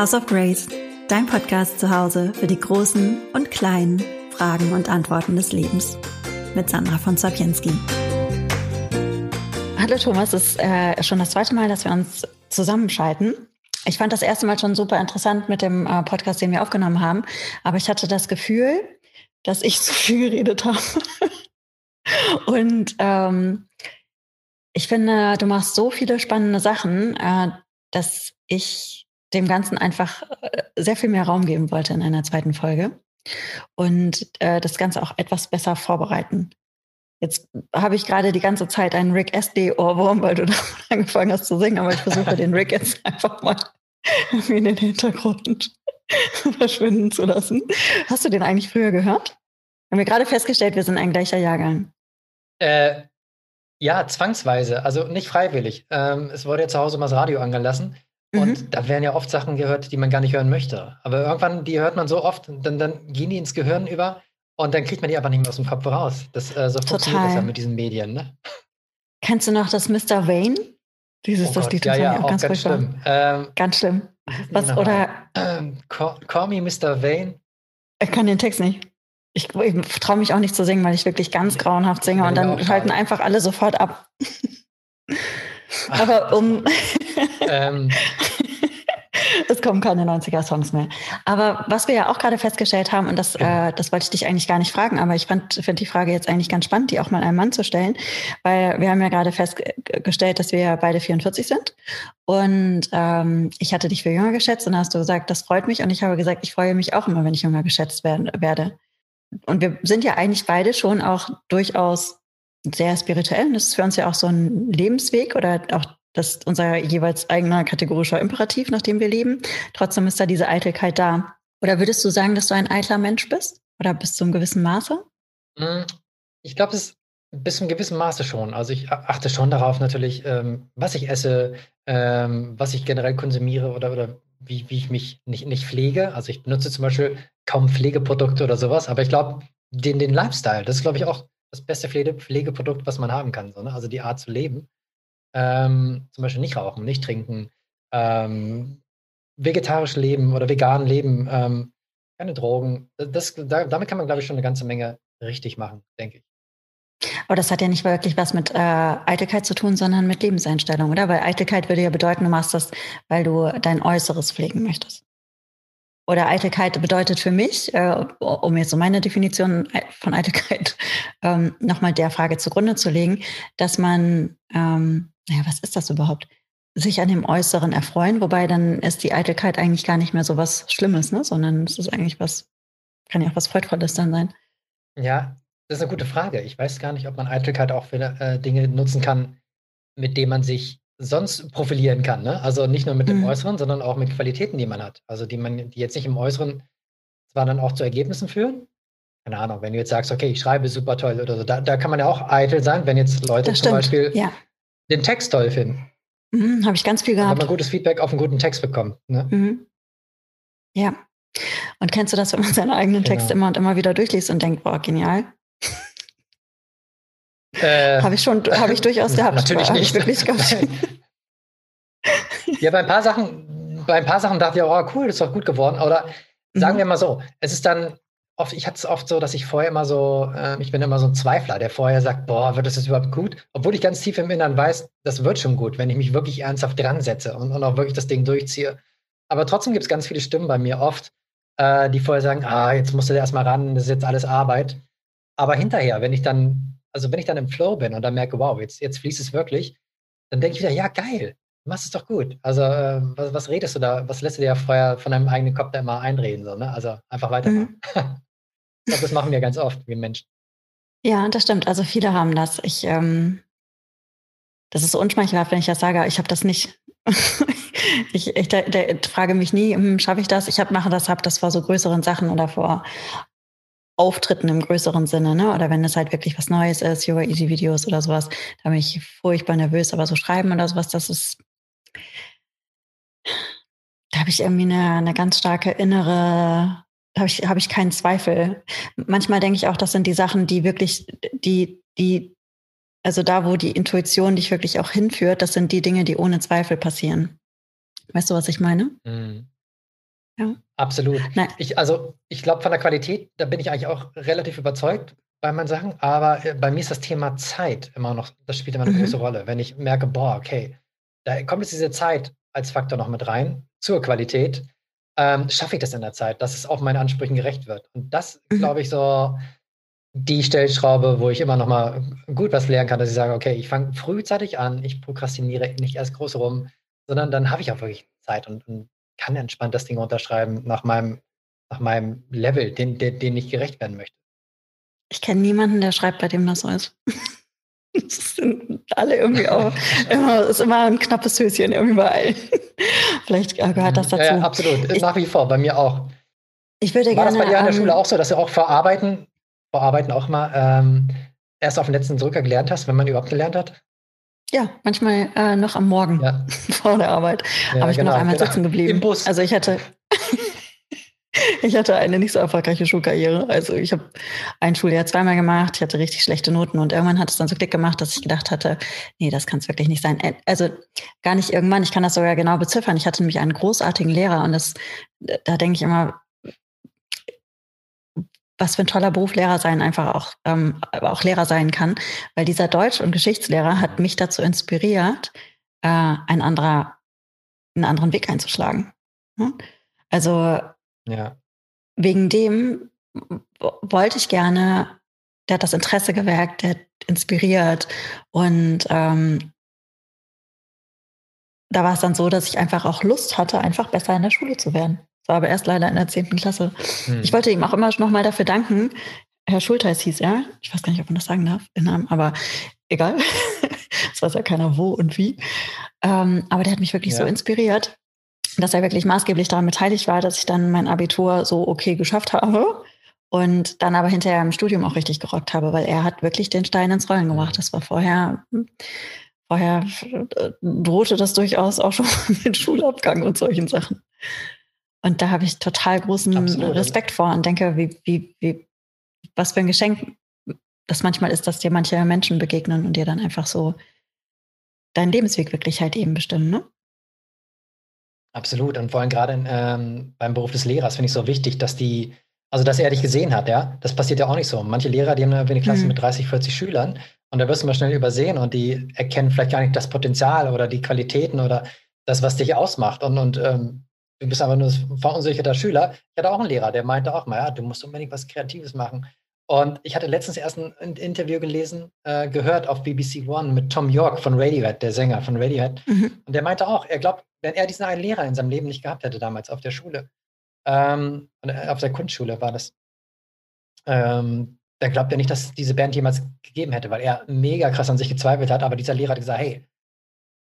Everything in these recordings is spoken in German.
House of Grace, dein Podcast zu Hause für die großen und kleinen Fragen und Antworten des Lebens. Mit Sandra von Sapienski. Hallo Thomas, es ist äh, schon das zweite Mal, dass wir uns zusammenschalten. Ich fand das erste Mal schon super interessant mit dem äh, Podcast, den wir aufgenommen haben, aber ich hatte das Gefühl, dass ich zu viel geredet habe. und ähm, ich finde, du machst so viele spannende Sachen, äh, dass ich dem Ganzen einfach äh, sehr viel mehr Raum geben wollte in einer zweiten Folge und äh, das Ganze auch etwas besser vorbereiten. Jetzt habe ich gerade die ganze Zeit einen Rick Astley Ohrwurm, weil du da angefangen hast zu singen, aber ich versuche den Rick jetzt einfach mal in den Hintergrund verschwinden zu lassen. Hast du den eigentlich früher gehört? Haben wir gerade festgestellt, wir sind ein gleicher Jahrgang. Äh, ja, zwangsweise, also nicht freiwillig. Ähm, es wurde ja zu Hause mal das Radio angelassen und mhm. da werden ja oft Sachen gehört, die man gar nicht hören möchte. Aber irgendwann, die hört man so oft, dann, dann gehen die ins Gehirn über und dann kriegt man die einfach nicht mehr aus dem Kopf raus. Das, äh, so funktioniert das ja mit diesen Medien. Ne? Kennst du noch das Mr. Wayne? Dieses, oh das Gott, Lied ja, ja, auch auch ganz, ganz schlimm. Ähm, ganz schlimm. Was, genau. oder Ähm, call, call me Mr. Vane. ich kann den Text nicht. Ich, ich traue mich auch nicht zu singen, weil ich wirklich ganz grauenhaft singe und Ja, dann schalten einfach alle sofort ab. Aber um, ähm, es kommen keine 90er-Songs mehr. Aber was wir ja auch gerade festgestellt haben, und das, äh, das wollte ich dich eigentlich gar nicht fragen, aber ich fand finde die Frage jetzt eigentlich ganz spannend, die auch mal einem Mann zu stellen, weil wir haben ja gerade festgestellt, dass wir beide 44 sind. Und ähm, ich hatte dich für jünger geschätzt und hast du gesagt, das freut mich. Und ich habe gesagt, ich freue mich auch immer, wenn ich jünger geschätzt werden, werde. Und wir sind ja eigentlich beide schon auch durchaus sehr spirituell. Das ist für uns ja auch so ein Lebensweg oder auch das unser jeweils eigener kategorischer Imperativ, nach dem wir leben. Trotzdem ist da diese Eitelkeit da. Oder würdest du sagen, dass du ein eitler Mensch bist? Oder bis zu einem gewissen Maße? mh, ich glaube, es bis zu einem gewissen Maße schon. Also ich achte schon darauf natürlich, ähm, was ich esse, ähm, was ich generell konsumiere oder, oder wie, wie ich mich nicht, nicht pflege. Also ich benutze zum Beispiel kaum Pflegeprodukte oder sowas, aber ich glaube, den, den Lifestyle, das ist, glaube ich, auch das beste Pflege, Pflegeprodukt, was man haben kann. So, ne? Also die Art zu leben. Ähm, zum Beispiel nicht rauchen, nicht trinken, ähm, vegetarisch leben oder vegan leben, ähm, keine Drogen. Das, da, damit kann man, glaube ich, schon eine ganze Menge richtig machen, denke ich. Aber das hat ja nicht wirklich was mit äh, Eitelkeit zu tun, sondern mit Lebenseinstellung, oder? Weil Eitelkeit würde ja bedeuten, du machst das, weil du dein Äußeres pflegen möchtest. Oder Eitelkeit bedeutet für mich, äh, um jetzt so meine Definition von Eitelkeit ähm, nochmal der Frage zugrunde zu legen, dass man, ähm, naja, was ist das überhaupt? Sich an dem Äußeren erfreuen, wobei dann ist die Eitelkeit eigentlich gar nicht mehr so was Schlimmes, ne? sondern es ist eigentlich was, kann ja auch was Freudvolles dann sein. Ja, das ist eine gute Frage. Ich weiß gar nicht, ob man Eitelkeit auch für äh, Dinge nutzen kann, mit denen man sich sonst profilieren kann. Ne? Also nicht nur mit dem Mhm. Äußeren, sondern auch mit Qualitäten, die man hat. Also die man, die jetzt nicht im Äußeren zwar dann auch zu Ergebnissen führen. Keine Ahnung, wenn du jetzt sagst, okay, ich schreibe super toll oder so, da, da kann man ja auch eitel sein, wenn jetzt Leute zum. Beispiel Ja, den Text toll finden. mhm, habe ich ganz viel Wenn gehabt. man gutes Feedback auf einen guten Text bekommt. Ne? Mhm. Ja. Und kennst du das, wenn man seinen eigenen Text Genau. immer und immer wieder durchliest und denkt, boah, genial? Äh, Habe ich schon, habe ich durchaus gehabt. Natürlich nicht. Ich wirklich gehabt. Ja, bei ein paar Sachen, bei ein paar Sachen dachte ich, oh cool, das ist doch gut geworden. Oder sagen Mhm. wir mal so, es ist dann oft, ich hatte es oft so, dass ich vorher immer so, äh, ich bin immer so ein Zweifler, der vorher sagt, boah, wird das jetzt überhaupt gut? Obwohl ich ganz tief im Innern weiß, das wird schon gut, wenn ich mich wirklich ernsthaft dran setze und, und auch wirklich das Ding durchziehe. Aber trotzdem gibt es ganz viele Stimmen bei mir oft, äh, die vorher sagen, ah, jetzt musst du da erstmal ran, das ist jetzt alles Arbeit. Aber hinterher, wenn ich dann, also wenn ich dann im Flow bin und dann merke, wow, jetzt, jetzt fließt es wirklich, dann denke ich wieder, ja, geil, du machst es doch gut. Also, äh, was, was redest du da, was lässt du dir ja vorher von deinem eigenen Kopf da immer einreden, so, ne? Also einfach weitermachen. Mhm. ich glaube, das machen wir ganz oft, wir Menschen. Ja, das stimmt. Also viele haben das. Ich, ähm, das ist so unschmeichelhaft, wenn ich das sage. Ich habe das nicht. ich ich der, der, frage mich nie, hm, schaffe ich das? Ich hab, mache das, habe das vor so größeren Sachen oder vor Auftritten im größeren Sinne, ne? Oder wenn es halt wirklich was Neues ist, Yoga Easy Videos oder sowas, da bin ich furchtbar nervös. Aber so schreiben oder sowas, das ist, da habe ich irgendwie eine, eine ganz starke innere, da habe ich, habe ich keinen Zweifel. Manchmal denke ich auch, das sind die Sachen, die wirklich, die, die, also da, wo die Intuition dich wirklich auch hinführt, das sind die Dinge, die ohne Zweifel passieren. Weißt du, was ich meine? Mhm. Ja. Absolut. Nein. Ich, also ich glaube, von der Qualität, da bin ich eigentlich auch relativ überzeugt bei meinen Sachen, aber äh, bei mir ist das Thema Zeit immer noch, das spielt immer eine mhm. große Rolle. Wenn ich merke, boah, okay, da kommt jetzt diese Zeit als Faktor noch mit rein zur Qualität, ähm, schaffe ich das in der Zeit, dass es auch meinen Ansprüchen gerecht wird. Und das, mhm. glaube ich, so die Stellschraube, wo ich immer noch mal gut was lernen kann, dass ich sage, okay, ich fange frühzeitig an, ich prokrastiniere nicht erst groß rum, sondern dann habe ich auch wirklich Zeit und, und, kann entspannt das Ding unterschreiben nach meinem, nach meinem Level, den, den, den ich gerecht werden möchte. Ich kenne niemanden, der schreibt, bei dem das so ist. Das sind alle irgendwie auch, immer, ist immer ein knappes Höschen überall. Vielleicht gehört das dazu. Ja, ja absolut. Ich, Nach wie vor, bei mir auch. Ich würde War gerne. das bei dir an der Schule auch so, dass du auch vor Arbeiten, vor Arbeiten auch mal ähm, erst auf den letzten Drücker gelernt hast, wenn man überhaupt gelernt hat? Ja, manchmal äh, noch am Morgen ja. vor der Arbeit. Ja, Aber ich genau, bin noch einmal genau. sitzen geblieben. Im Bus. Also ich hatte, ich hatte eine nicht so erfolgreiche Schulkarriere. Also ich habe ein Schuljahr zweimal gemacht, ich hatte richtig schlechte Noten und irgendwann hat es dann so Klick gemacht, dass ich gedacht hatte, nee, das kann es wirklich nicht sein. Also gar nicht irgendwann, ich kann das sogar genau beziffern. Ich hatte nämlich einen großartigen Lehrer und das, da denke ich immer, was für ein toller Beruf Lehrer sein einfach auch, ähm, auch Lehrer sein kann. Weil dieser Deutsch- und Geschichtslehrer hat mich dazu inspiriert, äh, ein anderer, einen anderen Weg einzuschlagen. Also ja. Wegen dem wollte ich gerne, der hat das Interesse geweckt, der hat inspiriert und ähm, da war es dann so, dass ich einfach auch Lust hatte, einfach besser in der Schule zu werden. Das war aber erst leider in der 10. Klasse. Hm. Ich wollte ihm auch immer noch mal dafür danken. Herr Schulteis hieß er. Ich weiß gar nicht, ob man das sagen darf, den Namen, aber egal. Es weiß ja keiner wo und wie. Ähm, aber der hat mich wirklich ja. so inspiriert dass er wirklich maßgeblich daran beteiligt war, dass ich dann mein Abitur so okay geschafft habe und dann aber hinterher im Studium auch richtig gerockt habe, weil er hat wirklich den Stein ins Rollen gemacht. Das war vorher, vorher äh, drohte das durchaus auch schon mit Schulabgang und solchen Sachen. Und da habe ich total großen Absolut. Respekt vor und denke, wie, wie, wie, was für ein Geschenk das manchmal ist, dass dir manche Menschen begegnen und dir dann einfach so deinen Lebensweg wirklich halt eben bestimmen, ne? Absolut. Und vor allem gerade ähm, beim Beruf des Lehrers finde ich so wichtig, dass die, also dass er dich gesehen hat, ja. Das passiert ja auch nicht so. Manche Lehrer, die haben eine Klasse mhm. mit 30, 40 Schülern und da wirst du mal schnell übersehen und die erkennen vielleicht gar nicht das Potenzial oder die Qualitäten oder das, was dich ausmacht. Und, und ähm, du bist aber nur ein verunsicherter Schüler. Ich hatte auch einen Lehrer, der meinte auch mal, ja, du musst unbedingt was Kreatives machen. Und ich hatte letztens erst ein Interview gelesen, äh, gehört auf BBC One mit Tom York von Radiohead, der Sänger von Radiohead. Mhm. Und der meinte auch, er glaubt, wenn er diesen einen Lehrer in seinem Leben nicht gehabt hätte, damals auf der Schule, ähm, äh, auf der Kunstschule war das, ähm, dann glaubt er nicht, dass es diese Band jemals gegeben hätte, weil er mega krass an sich gezweifelt hat. Aber dieser Lehrer hat gesagt, hey,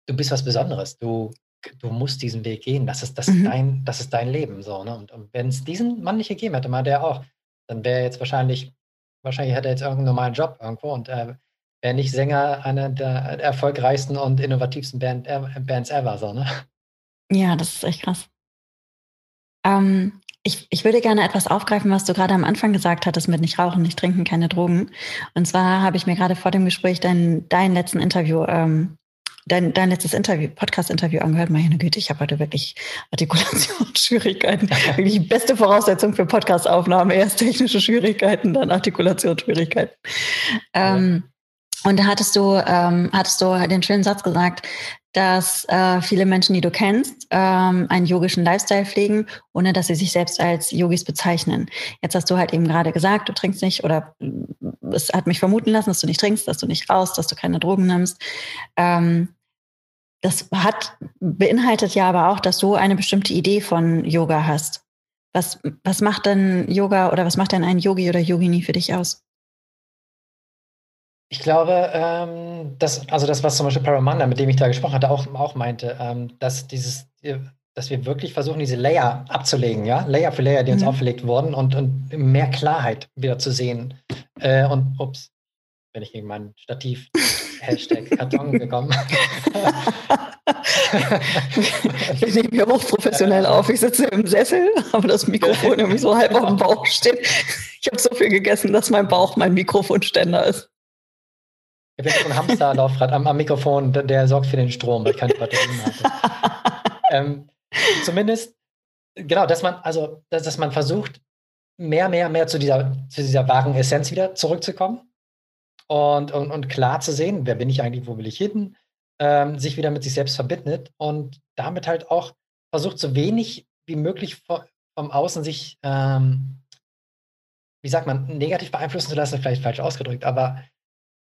du bist was Besonderes, du, du musst diesen Weg gehen, das ist, das mhm. dein, das ist dein Leben. So, ne? Und, und wenn es diesen Mann nicht gegeben hätte, mal der auch, dann wäre er jetzt wahrscheinlich wahrscheinlich hat er jetzt irgendeinen normalen Job irgendwo und äh, wäre nicht Sänger einer der erfolgreichsten und innovativsten Band, äh, Bands ever, so, ne? Ja, das ist echt krass. Ähm, ich, ich würde gerne etwas aufgreifen, was du gerade am Anfang gesagt hattest mit nicht rauchen, nicht trinken, keine Drogen. Und zwar habe ich mir gerade vor dem Gespräch dein, dein letzten Interview ähm, dein, dein letztes Interview, Podcast-Interview angehört. Meine Güte, ich habe heute wirklich Artikulationsschwierigkeiten. wirklich die beste Voraussetzung für Podcast-Aufnahme. Erst technische Schwierigkeiten, dann Artikulationsschwierigkeiten. Ja. Ähm, und da hattest du, ähm, hattest du den schönen Satz gesagt, dass äh, viele Menschen, die du kennst, ähm, einen yogischen Lifestyle pflegen, ohne dass sie sich selbst als Yogis bezeichnen. Jetzt hast du halt eben gerade gesagt, du trinkst nicht oder mm, es hat mich vermuten lassen, dass du nicht trinkst, dass du nicht raus, dass du keine Drogen nimmst. Ähm, das hat beinhaltet ja aber auch, dass du eine bestimmte Idee von Yoga hast. Was, was macht denn Yoga oder was macht denn ein Yogi oder Yogini für dich aus? Ich glaube, ähm, dass, also das, was zum Beispiel Paramanda, mit dem ich da gesprochen hatte, auch, auch meinte, ähm, dass dieses, dass wir wirklich versuchen, diese Layer abzulegen, ja, Layer für Layer, die uns mhm. aufgelegt wurden und, und mehr Klarheit wieder zu sehen. Äh, und ups, bin ich gegen mein Stativ Hashtag Karton gekommen. ich nehme hier hochprofessionell auf. Ich sitze im Sessel, aber das Mikrofon irgendwie so halb auf dem Bauch steht. Ich habe so viel gegessen, dass mein Bauch mein Mikrofonständer ist. Ich habe jetzt so ein Hamsterlaufrad am, am, Mikrofon, der, der, sorgt für den Strom, weil ich keine Batterien hatte. ähm, zumindest, genau, dass man, also, dass, dass man versucht, mehr, mehr, mehr zu dieser, zu dieser wahren Essenz wieder zurückzukommen und, und, und klar zu sehen, wer bin ich eigentlich, wo will ich hin, ähm, sich wieder mit sich selbst verbindet und damit halt auch versucht, so wenig wie möglich vom, Außen sich, ähm, wie sagt man, negativ beeinflussen zu lassen, vielleicht falsch ausgedrückt, aber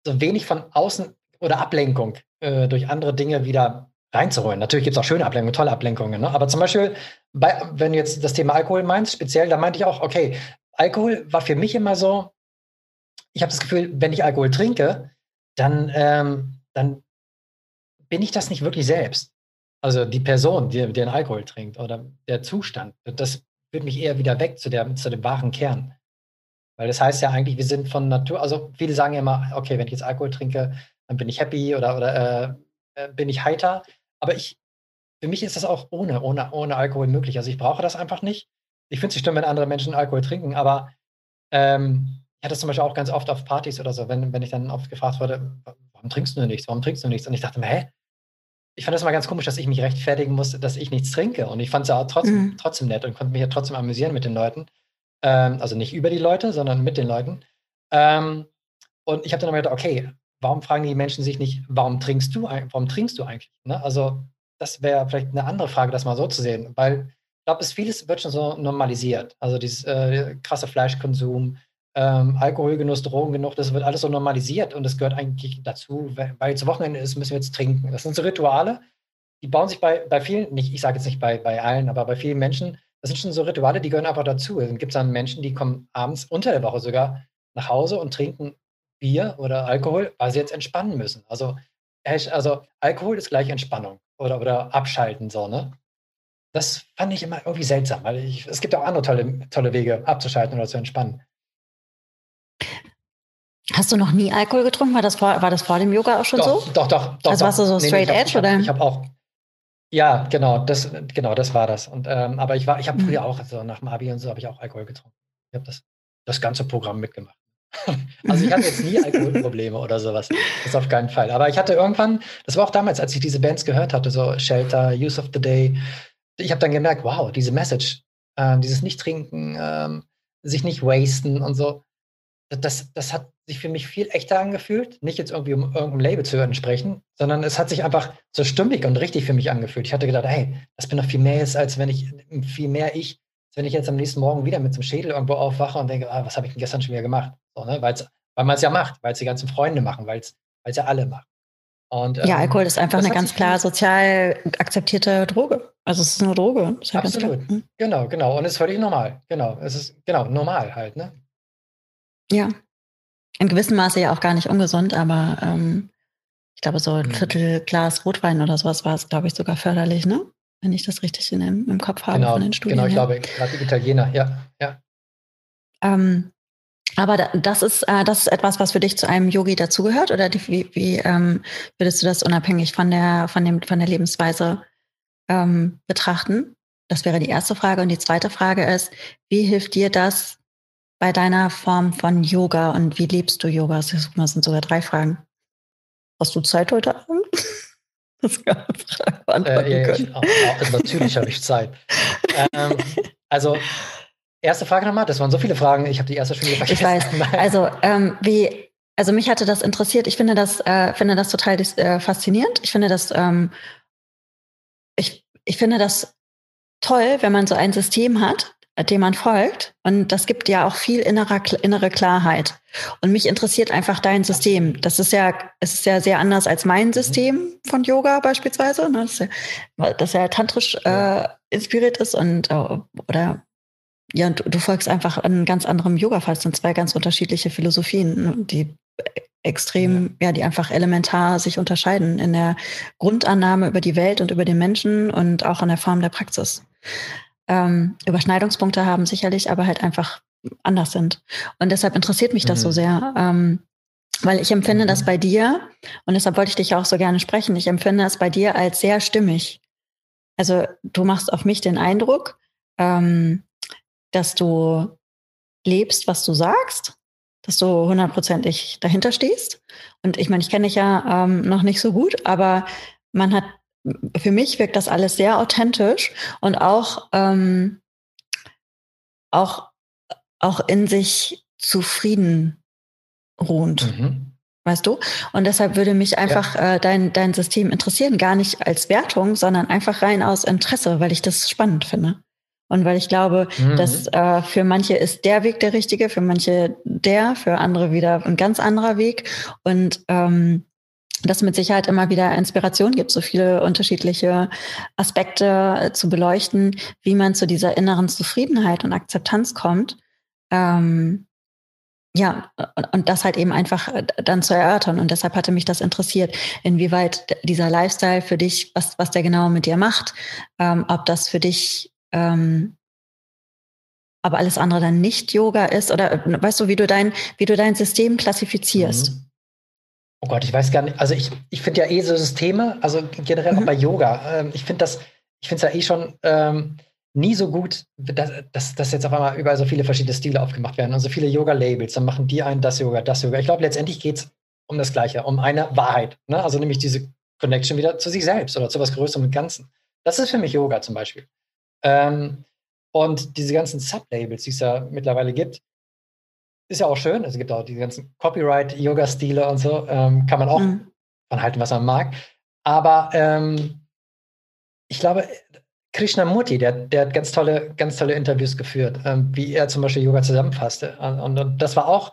so wenig von außen oder Ablenkung äh, durch andere Dinge wieder reinzuholen. Natürlich gibt es auch schöne Ablenkungen, tolle Ablenkungen. Ne? Aber zum Beispiel, bei, wenn du jetzt das Thema Alkohol meinst, speziell, da meinte ich auch, okay, Alkohol war für mich immer so, ich habe das Gefühl, wenn ich Alkohol trinke, dann, ähm, dann bin ich das nicht wirklich selbst. Also die Person, die, die den Alkohol trinkt oder der Zustand, das führt mich eher wieder weg zu, der, zu dem wahren Kern. Weil das heißt ja eigentlich, wir sind von Natur, also viele sagen ja immer, okay, wenn ich jetzt Alkohol trinke, dann bin ich happy oder, oder äh, äh bin ich heiter. Aber ich, für mich ist das auch ohne, ohne, ohne Alkohol möglich. Also ich brauche das einfach nicht. Ich finde es schlimm, wenn andere Menschen Alkohol trinken, aber ähm, ich hatte es zum Beispiel auch ganz oft auf Partys oder so, wenn, wenn ich dann oft gefragt wurde, warum trinkst du nichts, warum trinkst du nichts? Und ich dachte mir, hä? Ich fand das mal ganz komisch, dass ich mich rechtfertigen musste, dass ich nichts trinke. Und ich fand es ja trotzdem, mhm. trotzdem nett und konnte mich ja trotzdem amüsieren mit den Leuten. Ähm, also nicht über die Leute, sondern mit den Leuten. Ähm, und ich habe dann mal gedacht, okay, warum fragen die Menschen sich nicht, warum trinkst du, warum trinkst du eigentlich? Ne? Also das wäre vielleicht eine andere Frage, das mal so zu sehen, weil ich glaube, es vieles wird schon so normalisiert. Also dieses äh, krasse Fleischkonsum, ähm, Alkoholgenuss, Drogengenuss, das wird alles so normalisiert und das gehört eigentlich dazu, weil zu Wochenende ist, müssen wir jetzt trinken. Das sind so Rituale, die bauen sich bei, bei vielen, nicht, ich sage jetzt nicht bei, bei allen, aber bei vielen Menschen, das sind schon so Rituale, die gehören einfach dazu. Dann gibt es dann Menschen, die kommen abends unter der Woche sogar nach Hause und trinken Bier oder Alkohol, weil sie jetzt entspannen müssen. Also, also Alkohol ist gleich Entspannung oder, oder Abschalten, so, ne? Das fand ich immer irgendwie seltsam, weil ich, es gibt auch andere tolle, tolle Wege, abzuschalten oder zu entspannen. Hast du noch nie Alkohol getrunken? War das vor, war das vor dem Yoga auch schon doch, so? Doch, doch, doch. Also warst du so nee, straight nee, edge hab, oder? Ich habe auch. Ja, genau, das, genau, das war das. Und, ähm, aber ich war, ich habe mhm. früher auch, also nach dem Abi und so, habe ich auch Alkohol getrunken. Ich habe das, das ganze Programm mitgemacht. also ich hatte jetzt nie Alkoholprobleme oder sowas. Das auf keinen Fall. Aber ich hatte irgendwann, das war auch damals, als ich diese Bands gehört hatte, so Shelter, Use of the Day, ich habe dann gemerkt, wow, diese Message, äh, dieses Nicht-Trinken, ähm, sich nicht wasten und so, das, das hat sich für mich viel echter angefühlt. Nicht jetzt irgendwie, um irgendeinem Label zu entsprechen, sondern es hat sich einfach so stimmig und richtig für mich angefühlt. Ich hatte gedacht, hey, das bin doch viel mehr jetzt, als wenn ich, viel mehr ich, als wenn ich jetzt am nächsten Morgen wieder mit so einem Schädel irgendwo aufwache und denke, ah, was habe ich denn gestern schon wieder gemacht? So, ne? Weil's, weil man es ja macht, weil es die ganzen Freunde machen, weil es ja alle machen. Und, ähm, ja, Alkohol ist einfach eine ganz klar sozial akzeptierte Droge. Also es ist eine Droge. Ist halt Absolut. Hm. Genau, genau. Und es ist völlig normal. Genau. Es ist genau normal halt, ne? Ja. In gewissem Maße ja auch gar nicht ungesund, aber ähm, ich glaube, so ein hm. Viertel Glas Rotwein oder sowas war es, glaube ich, sogar förderlich, ne? Wenn ich das richtig in, im Kopf habe genau, von den Studien. Genau, ich glaube, gerade Italiener, ja, ja. Ähm, aber das ist, äh, das ist etwas, was für dich zu einem Yogi dazugehört? Oder die, wie, wie ähm, würdest du das unabhängig von der, von dem, von der Lebensweise ähm, betrachten? Das wäre die erste Frage. Und die zweite Frage ist, wie hilft dir das bei deiner Form von Yoga und wie lebst du Yoga? Das sind sogar drei Fragen. Hast du Zeit heute Abend? Das kann eine Frage beantworten äh, ja, ich, also natürlich habe ich Zeit. ähm, also Erste Frage nochmal, das waren so viele Fragen, ich habe die erste schon wieder vergessen. Ich weiß. Also, ähm, wie, also mich hatte das interessiert. Ich finde das, äh, finde das total äh, faszinierend. Ich finde das, ähm, ich, ich finde das toll, wenn man so ein System hat, dem man folgt. Und das gibt ja auch viel innerer, innere Klarheit. Und mich interessiert einfach dein System. Das ist ja, es ist ja sehr anders als mein mhm. System von Yoga beispielsweise, ne? das, ja, das ja tantrisch äh, inspiriert ist und äh, oder ja, du, du folgst einfach einem ganz anderem Yoga-Fall. Es sind zwei ganz unterschiedliche Philosophien, ne, die extrem, ja. ja, die einfach elementar sich unterscheiden in der Grundannahme über die Welt und über den Menschen und auch in der Form der Praxis. Ähm, Überschneidungspunkte haben sicherlich, aber halt einfach anders sind. Und deshalb interessiert mich das mhm. so sehr, ähm, weil ich empfinde mhm. das bei dir, und deshalb wollte ich dich auch so gerne sprechen, ich empfinde das bei dir als sehr stimmig. Also du machst auf mich den Eindruck, ähm, dass du lebst, was du sagst, dass du hundertprozentig dahinter stehst. Und ich meine, ich kenne dich ja ähm, noch nicht so gut, aber man hat für mich wirkt das alles sehr authentisch und auch, ähm, auch, auch in sich zufrieden ruhend. Mhm. Weißt du? Und deshalb würde mich einfach ja. äh, dein, dein System interessieren, gar nicht als Wertung, sondern einfach rein aus Interesse, weil ich das spannend finde. Und weil ich glaube, mhm. dass äh, für manche ist der Weg der richtige, für manche der, für andere wieder ein ganz anderer Weg. Und ähm, das mit Sicherheit immer wieder Inspiration gibt, so viele unterschiedliche Aspekte äh, zu beleuchten, wie man zu dieser inneren Zufriedenheit und Akzeptanz kommt. Ähm, ja, und das halt eben einfach äh, dann zu erörtern. Und deshalb hatte mich das interessiert, inwieweit dieser Lifestyle für dich, was, was der genau mit dir macht, ähm, ob das für dich, ähm, aber alles andere dann nicht Yoga ist oder äh, weißt du, wie du dein, wie du dein System klassifizierst? Mhm. Oh Gott, ich weiß gar nicht. Also ich, ich finde ja eh so Systeme, also generell mhm. auch bei Yoga. Ähm, ich finde das, ich finde es ja eh schon ähm, nie so gut, dass, dass, dass jetzt auf einmal überall so viele verschiedene Stile aufgemacht werden und so viele Yoga-Labels. Dann machen die einen das Yoga, das Yoga. Ich glaube, letztendlich geht es um das Gleiche, um eine Wahrheit. Ne? Also nämlich diese Connection wieder zu sich selbst oder zu was Größerem und Ganzen. Das ist für mich Yoga zum Beispiel. Ähm, und diese ganzen Sublabels, die es ja mittlerweile gibt, ist ja auch schön. Es gibt auch die ganzen Copyright-Yoga-Stile und so. Ähm, kann man auch mhm. halten, was man mag. Aber ähm, ich glaube, Krishnamurti, der, der hat ganz tolle, ganz tolle Interviews geführt, ähm, wie er zum Beispiel Yoga zusammenfasste. Und, und, das war auch,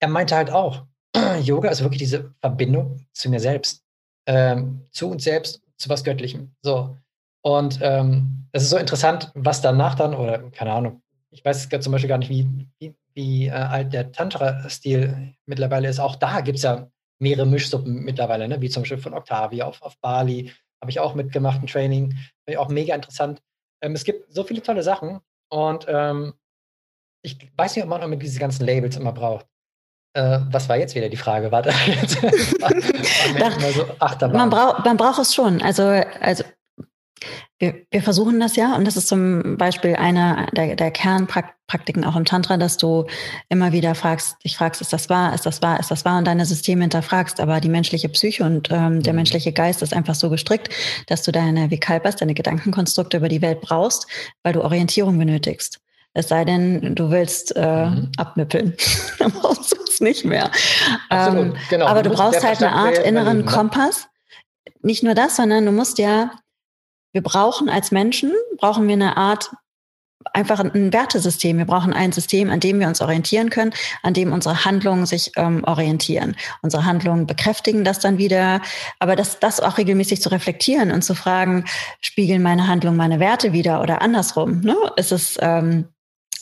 er meinte halt auch, Yoga ist wirklich diese Verbindung zu mir selbst, ähm, zu uns selbst, zu was Göttlichem. So. Und ähm, es ist so interessant, was danach dann, oder keine Ahnung, ich weiß zum Beispiel gar nicht, wie, wie, wie äh, alt der Tantra-Stil mittlerweile ist. Auch da gibt es ja mehrere Mischsuppen mittlerweile, ne? wie zum Beispiel von Octavia auf, auf Bali. Habe ich auch mitgemacht, ein Training. Finde ich auch mega interessant. Ähm, es gibt so viele tolle Sachen und ähm, ich weiß nicht, ob man auch mit diesen ganzen Labels immer braucht. Äh, was war jetzt wieder die Frage? Warte. war, man, brauch, man braucht es schon. Also, also wir, wir versuchen das ja und das ist zum Beispiel eine der, der Kernpraktiken auch im Tantra, dass du immer wieder fragst, dich fragst, ist das wahr, ist das wahr, ist das wahr und deine Systeme hinterfragst, aber die menschliche Psyche und ähm, der mhm. menschliche Geist ist einfach so gestrickt, dass du deine Vikalpas, deine Gedankenkonstrukte über die Welt brauchst, weil du Orientierung benötigst. Es sei denn, du willst äh, mhm. abnippeln. Dann brauchst du es nicht mehr. Absolut, ähm, genau. Aber du, du brauchst halt eine Art inneren ne? Kompass. Nicht nur das, sondern du musst ja wir brauchen als Menschen, brauchen wir eine Art einfach ein Wertesystem. Wir brauchen ein System, an dem wir uns orientieren können, an dem unsere Handlungen sich ähm, orientieren. Unsere Handlungen bekräftigen das dann wieder, aber das, das auch regelmäßig zu reflektieren und zu fragen, spiegeln meine Handlungen meine Werte wieder oder andersrum? Ne? Ist es ähm,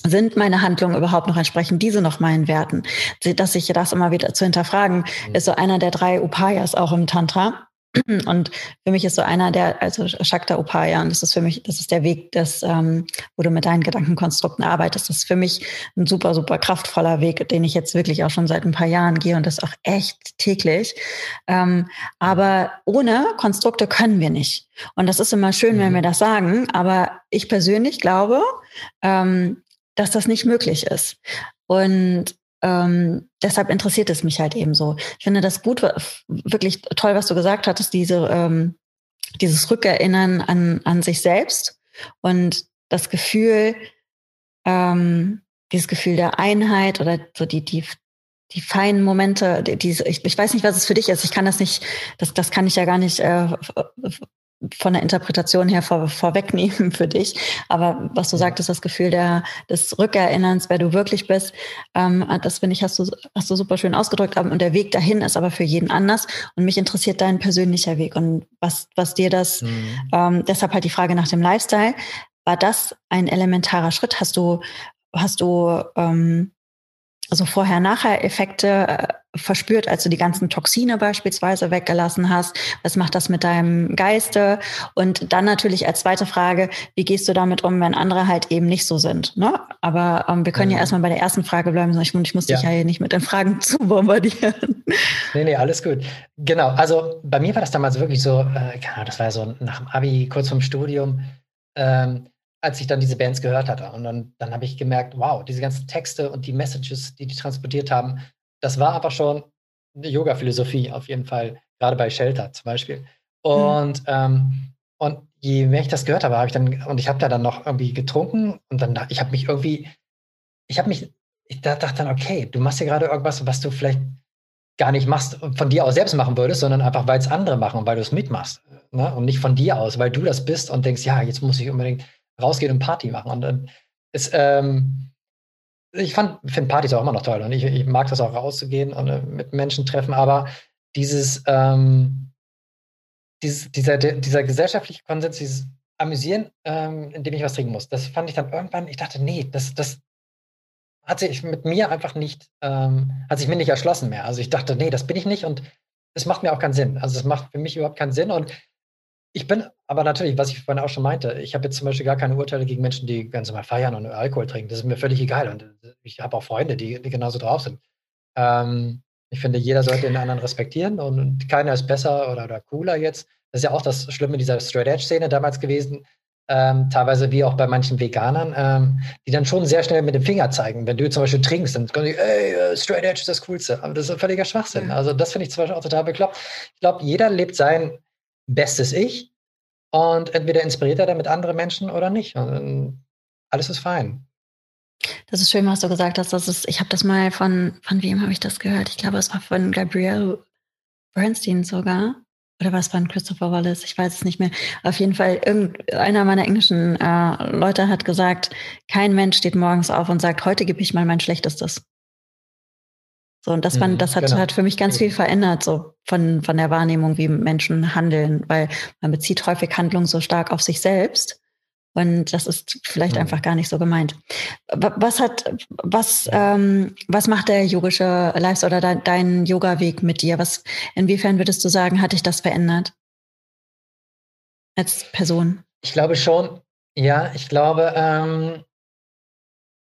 sind meine Handlungen überhaupt noch entsprechend diese noch meinen Werten? Dass sich das immer wieder zu hinterfragen, mhm. ist so einer der drei Upayas auch im Tantra. Und für mich ist so einer der, also Shakta Upaya, und das ist für mich, das ist der Weg, des, ähm, wo du mit deinen Gedankenkonstrukten arbeitest. Das ist für mich ein super, super kraftvoller Weg, den ich jetzt wirklich auch schon seit ein paar Jahren gehe und das auch echt täglich. Ähm, aber ohne Konstrukte können wir nicht. Und das ist immer schön, wenn mhm. wir das sagen, aber ich persönlich glaube, ähm, dass das nicht möglich ist. Und ähm, deshalb interessiert es mich halt eben so. Ich finde das gut, wirklich toll, was du gesagt hattest, diese, ähm, dieses Rückerinnern an, an sich selbst und das Gefühl, ähm, dieses Gefühl der Einheit oder so die, die, die feinen Momente, die, die, ich, ich weiß nicht, was es für dich ist. Ich kann das nicht, das, das kann ich ja gar nicht äh, von der Interpretation her vor, vorwegnehmen für dich. Aber was du sagtest, das Gefühl der, des Rückerinnerns, wer du wirklich bist, ähm, das finde ich, hast du, hast du super schön ausgedrückt. Und der Weg dahin ist aber für jeden anders. Und mich interessiert dein persönlicher Weg und was, was dir das, mhm. ähm, deshalb halt die Frage nach dem Lifestyle. War das ein elementarer Schritt? Hast du, hast du, ähm, also Vorher-Nachher-Effekte äh, verspürt, als du die ganzen Toxine beispielsweise weggelassen hast? Was macht das mit deinem Geiste? Und dann natürlich als zweite Frage, wie gehst du damit um, wenn andere halt eben nicht so sind? Ne? Aber ähm, wir können mhm. ja erstmal bei der ersten Frage bleiben. Ich, ich muss dich ja hier nicht mit den Fragen zu bombardieren. Nee, nee, alles gut. Genau, also bei mir war das damals wirklich so, äh, das war so nach dem Abi, kurz vorm Studium. Ähm, als ich dann diese Bands gehört hatte. Und dann, dann habe ich gemerkt, wow, diese ganzen Texte und die Messages, die die transportiert haben, das war aber schon eine Yoga-Philosophie auf jeden Fall, gerade bei Shelter zum Beispiel. Und, mhm. ähm, und je mehr ich das gehört habe, habe ich dann, und ich habe da dann noch irgendwie getrunken und dann, ich habe mich irgendwie, ich habe mich, ich dachte dann, okay, du machst hier gerade irgendwas, was du vielleicht gar nicht machst, von dir aus selbst machen würdest, sondern einfach, weil es andere machen und weil du es mitmachst. Ne? Und nicht von dir aus, weil du das bist und denkst, ja, jetzt muss ich unbedingt rausgehen und Party machen. Und dann ist, ähm, ich finde Partys auch immer noch toll und ich, ich, mag das auch rauszugehen und äh, mit Menschen treffen, aber dieses, ähm, dieses, dieser, dieser gesellschaftliche Konsens, dieses Amüsieren, ähm, indem ich was trinken muss, das fand ich dann irgendwann, ich dachte, nee, das, das hat sich mit mir einfach nicht, ähm, hat sich mir nicht erschlossen mehr. Also ich dachte, nee, das bin ich nicht und es macht mir auch keinen Sinn. Also es macht für mich überhaupt keinen Sinn und ich bin aber natürlich, was ich vorhin auch schon meinte, ich habe jetzt zum Beispiel gar keine Urteile gegen Menschen, die ganz normal feiern und Alkohol trinken. Das ist mir völlig egal. Und ich habe auch Freunde, die, die genauso drauf sind. Ähm, ich finde, jeder sollte den anderen respektieren und keiner ist besser oder, oder cooler jetzt. Das ist ja auch das Schlimme dieser Straight Edge-Szene damals gewesen. Ähm, teilweise wie auch bei manchen Veganern, ähm, die dann schon sehr schnell mit dem Finger zeigen. Wenn du zum Beispiel trinkst, dann können die, ey, äh, Straight Edge ist das Coolste. Aber das ist ein völliger Schwachsinn. Also das finde ich zum Beispiel auch total bekloppt. Ich glaube, jeder lebt sein bestes Ich und entweder inspiriert er damit andere Menschen oder nicht. Und alles ist fein. Das ist schön, was du gesagt hast. Das ist, ich habe das mal von, von wem habe ich das gehört? Ich glaube, es war von Gabrielle Bernstein sogar. Oder war es von Christopher Wallace? Ich weiß es nicht mehr. Auf jeden Fall, irgendeiner meiner englischen äh, Leute hat gesagt, kein Mensch steht morgens auf und sagt, heute gebe ich mal mein Schlechtestes. So, und das, fand, mhm, das hat, genau. hat für mich ganz viel verändert, so von, von der Wahrnehmung, wie Menschen handeln, weil man bezieht häufig Handlungen so stark auf sich selbst. Und das ist vielleicht mhm. einfach gar nicht so gemeint. Was hat, was, ähm, was macht der yogische Lifestyle oder dein, dein Yoga-Weg mit dir? Was, inwiefern würdest du sagen, hat dich das verändert? Als Person? Ich glaube schon, ja, ich glaube, ähm,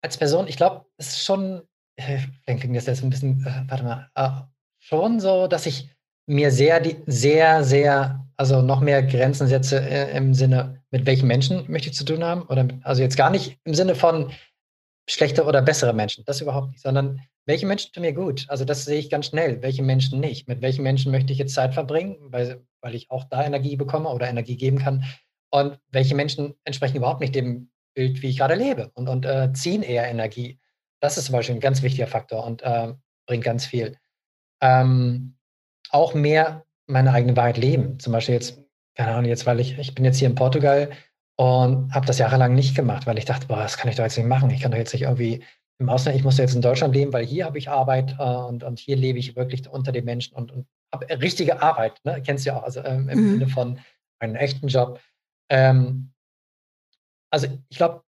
als Person, ich glaube, es ist schon vielleicht klingt das jetzt ein bisschen, äh, warte mal, äh, schon so, dass ich mir sehr, die, sehr, sehr, also noch mehr Grenzen setze äh, im Sinne, mit welchen Menschen möchte ich zu tun haben? Oder also jetzt gar nicht im Sinne von schlechte oder bessere Menschen, das überhaupt nicht, sondern welche Menschen tun mir gut? Also das sehe ich ganz schnell, welche Menschen nicht. Mit welchen Menschen möchte ich jetzt Zeit verbringen, weil, weil ich auch da Energie bekomme oder Energie geben kann. Und welche Menschen entsprechen überhaupt nicht dem Bild, wie ich gerade lebe und, und äh, ziehen eher Energie. Das ist zum Beispiel ein ganz wichtiger Faktor und äh, bringt ganz viel. Ähm, auch mehr meine eigene Wahrheit leben. Zum Beispiel jetzt, keine Ahnung, jetzt, weil ich, ich bin jetzt hier in Portugal und habe das jahrelang nicht gemacht, weil ich dachte, boah, das kann ich doch jetzt nicht machen. Ich kann doch jetzt nicht irgendwie im Ausland, ich muss jetzt in Deutschland leben, weil hier habe ich Arbeit äh, und, und hier lebe ich wirklich unter den Menschen und, und habe richtige Arbeit, ne? kennst du ja auch, also ähm, im mhm. Sinne von einem echten Job. Ähm, also ich glaube,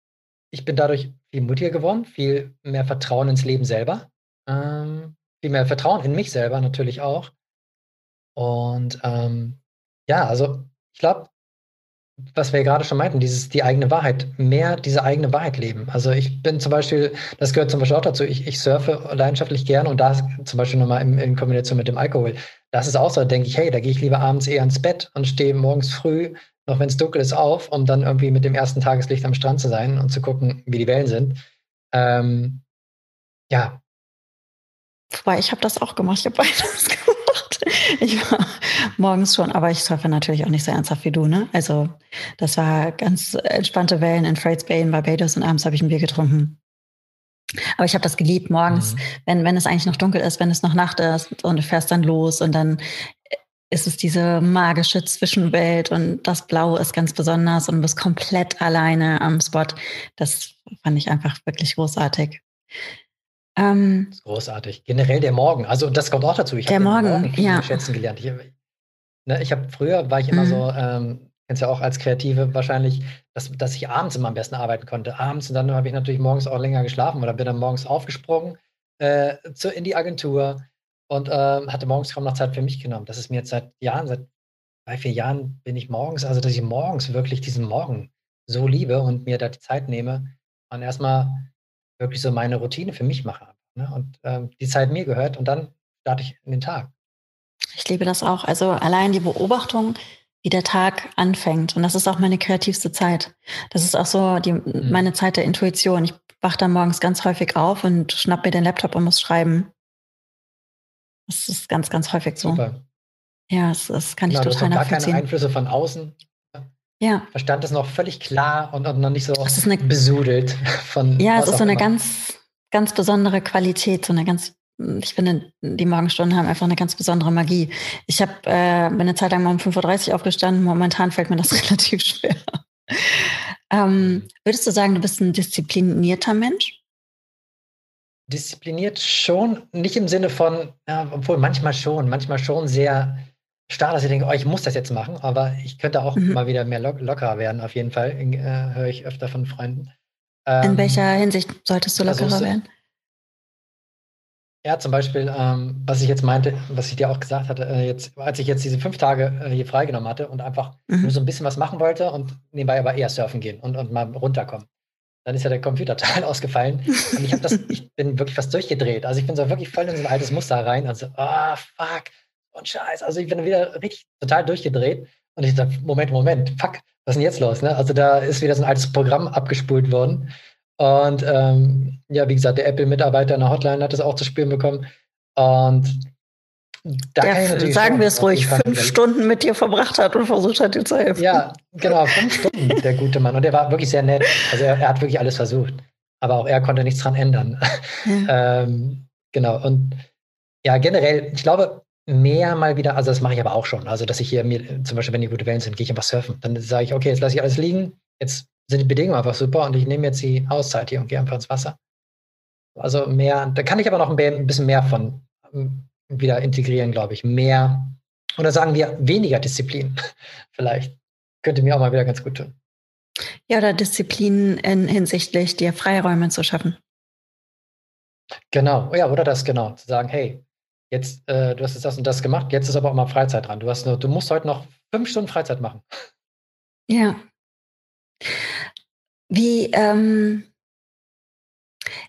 ich bin dadurch viel mutiger geworden, viel mehr Vertrauen ins Leben selber, ähm, viel mehr Vertrauen in mich selber natürlich auch. Und ähm, ja, also ich glaube, was wir gerade schon meinten, dieses die eigene Wahrheit, mehr diese eigene Wahrheit leben. Also ich bin zum Beispiel, das gehört zum Beispiel auch dazu, ich, ich surfe leidenschaftlich gerne und da zum Beispiel nochmal in, in Kombination mit dem Alkohol, das ist auch so, da denke ich, hey, da gehe ich lieber abends eher ins Bett und stehe morgens früh noch wenn es dunkel ist, auf, um dann irgendwie mit dem ersten Tageslicht am Strand zu sein und zu gucken, wie die Wellen sind. Ähm, ja. Wobei, ich habe das auch gemacht. Ich habe beides gemacht. Ich war morgens schon, aber ich surfe natürlich auch nicht so ernsthaft wie du, ne? Also, das war ganz entspannte Wellen in Freights Bay in Barbados und abends habe ich ein Bier getrunken. Aber ich habe das geliebt morgens, mhm. wenn, wenn es eigentlich noch dunkel ist, wenn es noch Nacht ist und du fährst dann los und dann ist es diese magische Zwischenwelt und das Blau ist ganz besonders und du bist komplett alleine am Spot. Das fand ich einfach wirklich großartig. Ähm, großartig. Generell der Morgen. Also das kommt auch dazu. Ich der Morgen, Morgen ja. schätzen gelernt. Ich, ne, ich habe früher war ich immer mhm. so, ähm, kennst ja auch als Kreative wahrscheinlich, dass, dass ich abends immer am besten arbeiten konnte. Abends und dann habe ich natürlich morgens auch länger geschlafen oder bin dann morgens aufgesprungen äh, zu, in die Agentur und ähm, hatte morgens kaum noch Zeit für mich genommen. Das ist mir jetzt seit Jahren, seit drei, vier Jahren bin ich morgens, also dass ich morgens wirklich diesen Morgen so liebe und mir da die Zeit nehme und erstmal wirklich so meine Routine für mich mache. Ne? Und ähm, die Zeit mir gehört und dann starte ich in den Tag. Ich liebe das auch. Also allein die Beobachtung, wie der Tag anfängt. Und das ist auch meine kreativste Zeit. Das ist auch so die, mhm. meine Zeit der Intuition. Ich wache dann morgens ganz häufig auf und schnapp mir den Laptop und muss schreiben. Das ist ganz, ganz häufig so. Super. Ja, das, das kann ich Genau, du hast total noch gar keine nachvollziehen. Einflüsse von außen. Ja, Verstand ist noch völlig klar und, und noch nicht so es ist eine, besudelt von ja, es ist so eine immer. ganz, ganz besondere Qualität, so eine ganz, ich finde, die Morgenstunden haben einfach eine ganz besondere Magie. Ich habe äh, bin eine Zeit lang mal um 5.30 Uhr aufgestanden, momentan fällt mir das relativ schwer. Ähm, würdest du sagen, du bist ein disziplinierter Mensch? Diszipliniert schon, nicht im Sinne von, ja, obwohl manchmal schon, manchmal schon sehr starr, dass ich denke, oh, ich muss das jetzt machen, aber ich könnte auch Mhm. mal wieder mehr lock lockerer werden, auf jeden Fall, äh, höre ich öfter von Freunden. In Ähm, welcher Hinsicht solltest du lockerer versuchst du, werden? ja, zum Beispiel, ähm, was ich jetzt meinte, was ich dir auch gesagt hatte, äh, jetzt, als ich jetzt diese fünf Tage äh, hier freigenommen hatte und einfach nur Mhm. so ein bisschen was machen wollte und nebenbei aber eher surfen gehen und, und mal runterkommen. Dann ist ja der Computer total ausgefallen und ich habe das, ich bin wirklich fast durchgedreht. Also ich bin so wirklich voll in so ein altes Muster rein. Also, ah, fuck, und Scheiß. Also ich bin wieder richtig total durchgedreht und ich dachte, Moment, Moment, fuck, was ist denn jetzt los? Ne? Also da ist wieder so ein altes Programm abgespult worden. Und ähm, ja, wie gesagt, der Apple-Mitarbeiter in der Hotline hat das auch zu spüren bekommen. Und da Der, sagen wir es ruhig, fünf Stunden mit dir verbracht hat und versucht hat, dir zu helfen. Ja, genau, fünf Stunden, der gute Mann. Und der war wirklich sehr nett. Also er, er hat wirklich alles versucht. Aber auch er konnte nichts dran ändern. Ja. ähm, genau. Und ja, generell, ich glaube, mehr mal wieder, also das mache ich aber auch schon. Also, dass ich hier mir, zum Beispiel, wenn die gute Wellen sind, gehe ich einfach surfen. Dann sage ich, okay, jetzt lasse ich alles liegen. Jetzt sind die Bedingungen einfach super und ich nehme jetzt die Auszeit hier und gehe einfach ins Wasser. Also mehr, da kann ich aber noch ein bi- ein bisschen mehr von ähm, wieder integrieren, glaube ich. Mehr, oder sagen wir weniger Disziplin vielleicht. Könnte mir auch mal wieder ganz gut tun. ja, oder Disziplin in, hinsichtlich dir Freiräume zu schaffen. Genau, ja, oder das genau. Zu sagen, hey, jetzt, äh, du hast jetzt das und das gemacht, jetzt ist aber auch mal Freizeit dran. Du hast nur, du musst heute noch fünf Stunden Freizeit machen. Ja. Wie, ähm,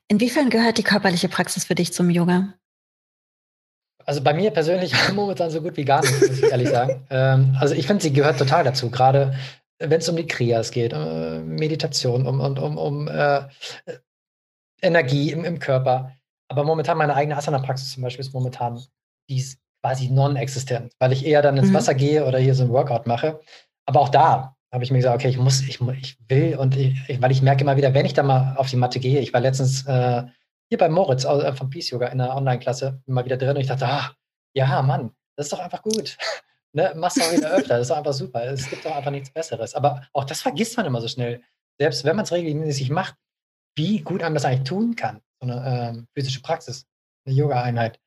inwiefern gehört die körperliche Praxis für dich zum Yoga? Also bei mir persönlich momentan so gut wie gar nicht, muss ich ehrlich sagen. Ähm, also ich finde, sie gehört total dazu, gerade wenn es um die Kriyas geht, äh, Meditation, um, um, um, um äh, Energie im, im Körper. Aber momentan meine eigene Asana-Praxis zum Beispiel ist momentan, die ist quasi non-existent, weil ich eher dann ins Mhm. Wasser gehe oder hier so ein Workout mache. Aber auch da habe ich mir gesagt, okay, ich muss, ich, ich will und ich, ich, weil ich merke immer wieder, wenn ich da mal auf die Matte gehe, ich war letztens äh, hier bei Moritz äh, von Peace Yoga in der Online-Klasse mal wieder drin und ich dachte, ah, ja, Mann, das ist doch einfach gut. ne? Machst du auch wieder öfter, das ist doch einfach super. Es gibt doch einfach nichts Besseres. Aber auch das vergisst man immer so schnell. Selbst wenn man es regelmäßig macht, wie gut einem das eigentlich tun kann, eine ähm, physische Praxis, eine Yoga-Einheit.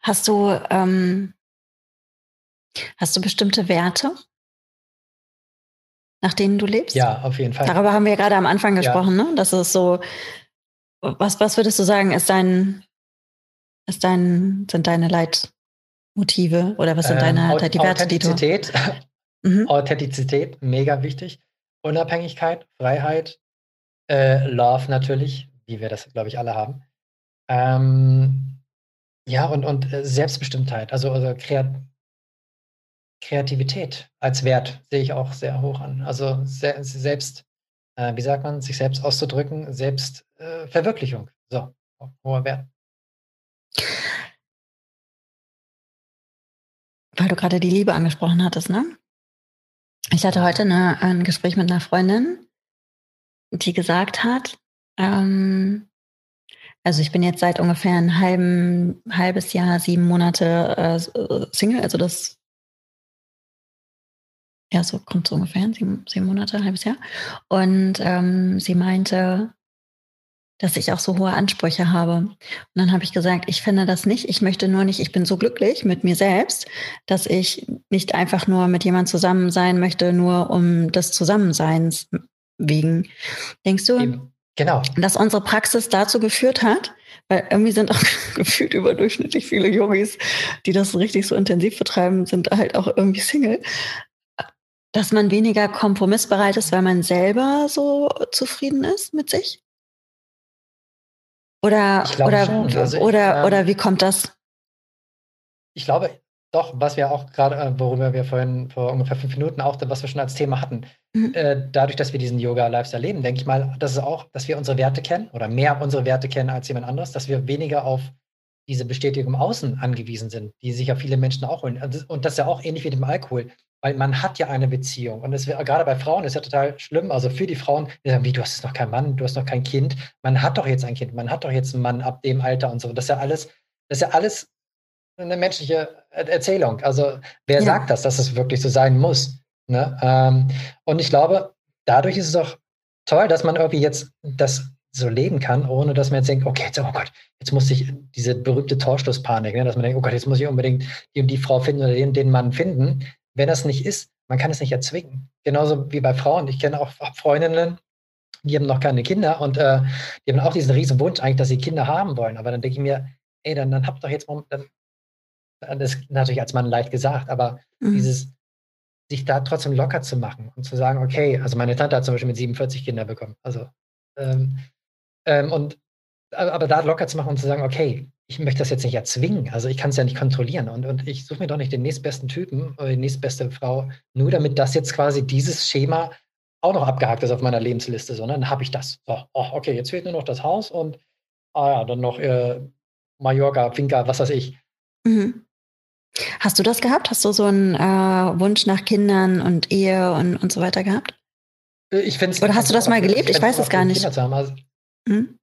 Hast du, ähm, hast du bestimmte Werte, nach denen du lebst? Ja, auf jeden Fall. Darüber haben wir ja gerade am Anfang Ja. gesprochen, ne? Das ist so, was, was würdest du sagen, ist dein, ist dein, sind deine Leitmotive oder was sind Ähm, deine, Auth- die Werte, die du. Authentizität, Mhm. Authentizität, mega wichtig. Unabhängigkeit, Freiheit, äh, Love natürlich, wie wir das, glaube ich, alle haben. Ähm, ja, und, und äh, Selbstbestimmtheit, also, also Kreat Kreativität als Wert sehe ich auch sehr hoch an. Also se selbst, äh, wie sagt man, sich selbst auszudrücken, Selbstverwirklichung. Äh, so, hoher Wert. Weil du gerade die Liebe angesprochen hattest, ne? Ich hatte heute eine, ein Gespräch mit einer Freundin, die gesagt hat, ähm, also ich bin jetzt seit ungefähr ein halben, halbes Jahr, sieben Monate äh, Single, also das ja, so kommt so ungefähr, sieben, sieben Monate, ein halbes Jahr. Und ähm, sie meinte, dass ich auch so hohe Ansprüche habe. Und dann habe ich gesagt, ich finde das nicht. Ich möchte nur nicht, ich bin so glücklich mit mir selbst, dass ich nicht einfach nur mit jemand zusammen sein möchte, nur um des Zusammenseins wegen. Denkst du, Eben. Genau. dass unsere Praxis dazu geführt hat, weil irgendwie sind auch gefühlt überdurchschnittlich viele Yogis, die das richtig so intensiv betreiben, sind halt auch irgendwie Single, dass man weniger kompromissbereit ist, weil man selber so zufrieden ist mit sich? Oder, oder, schon. Also ich, oder, ähm, oder wie kommt das? Ich glaube doch, was wir auch gerade, äh, worüber wir vorhin vor ungefähr fünf Minuten auch, was wir schon als Thema hatten, Mhm. äh, dadurch, dass wir diesen Yoga-Lifestyle leben, denke ich mal, dass es auch, dass wir unsere Werte kennen oder mehr unsere Werte kennen als jemand anderes, dass wir weniger auf diese Bestätigung im Außen angewiesen sind, die sich ja viele Menschen auch holen. Und das ist ja auch ähnlich wie dem Alkohol, weil man hat ja eine Beziehung. Und es gerade bei Frauen ist ja total schlimm. Also für die Frauen, die sagen, wie, du hast noch keinen Mann, du hast noch kein Kind. Man hat doch jetzt ein Kind, man hat doch jetzt einen Mann ab dem Alter und so. Das ist ja alles, das ist ja alles eine menschliche Erzählung. Also wer ja. sagt das, dass es wirklich so sein muss? Ne? Ähm, und ich glaube, dadurch ist es auch toll, dass man irgendwie jetzt das so leben kann, ohne dass man jetzt denkt, okay, jetzt, oh Gott, jetzt muss ich diese berühmte Torschlusspanik, ne, dass man denkt, oh Gott, jetzt muss ich unbedingt die und die Frau finden oder den, den Mann finden. Wenn das nicht ist, man kann es nicht erzwingen. Genauso wie bei Frauen. Ich kenne auch Freundinnen, die haben noch keine Kinder und äh, die haben auch diesen riesen Wunsch eigentlich, dass sie Kinder haben wollen. Aber dann denke ich mir, ey, dann, dann habt doch jetzt dann, das ist natürlich als Mann leicht gesagt, aber mhm. dieses, sich da trotzdem locker zu machen und zu sagen, okay, also meine Tante hat zum Beispiel mit 47 Kinder bekommen. Also ähm, ähm, und aber da locker zu machen und zu sagen, okay, ich möchte das jetzt nicht erzwingen, also ich kann es ja nicht kontrollieren und, und ich suche mir doch nicht den nächstbesten Typen oder die nächstbeste Frau, nur damit das jetzt quasi dieses Schema auch noch abgehakt ist auf meiner Lebensliste, sondern dann habe ich das. So, oh, okay, jetzt fehlt nur noch das Haus und ah ja, dann noch äh, Mallorca, Finca, was weiß ich. Mhm. Hast du das gehabt? Hast du so einen äh, Wunsch nach Kindern und Ehe und, und so weiter gehabt? Äh, ich find's, Oder hast du das mal gelebt? Ich, ich weiß es gar nicht. Also, hm?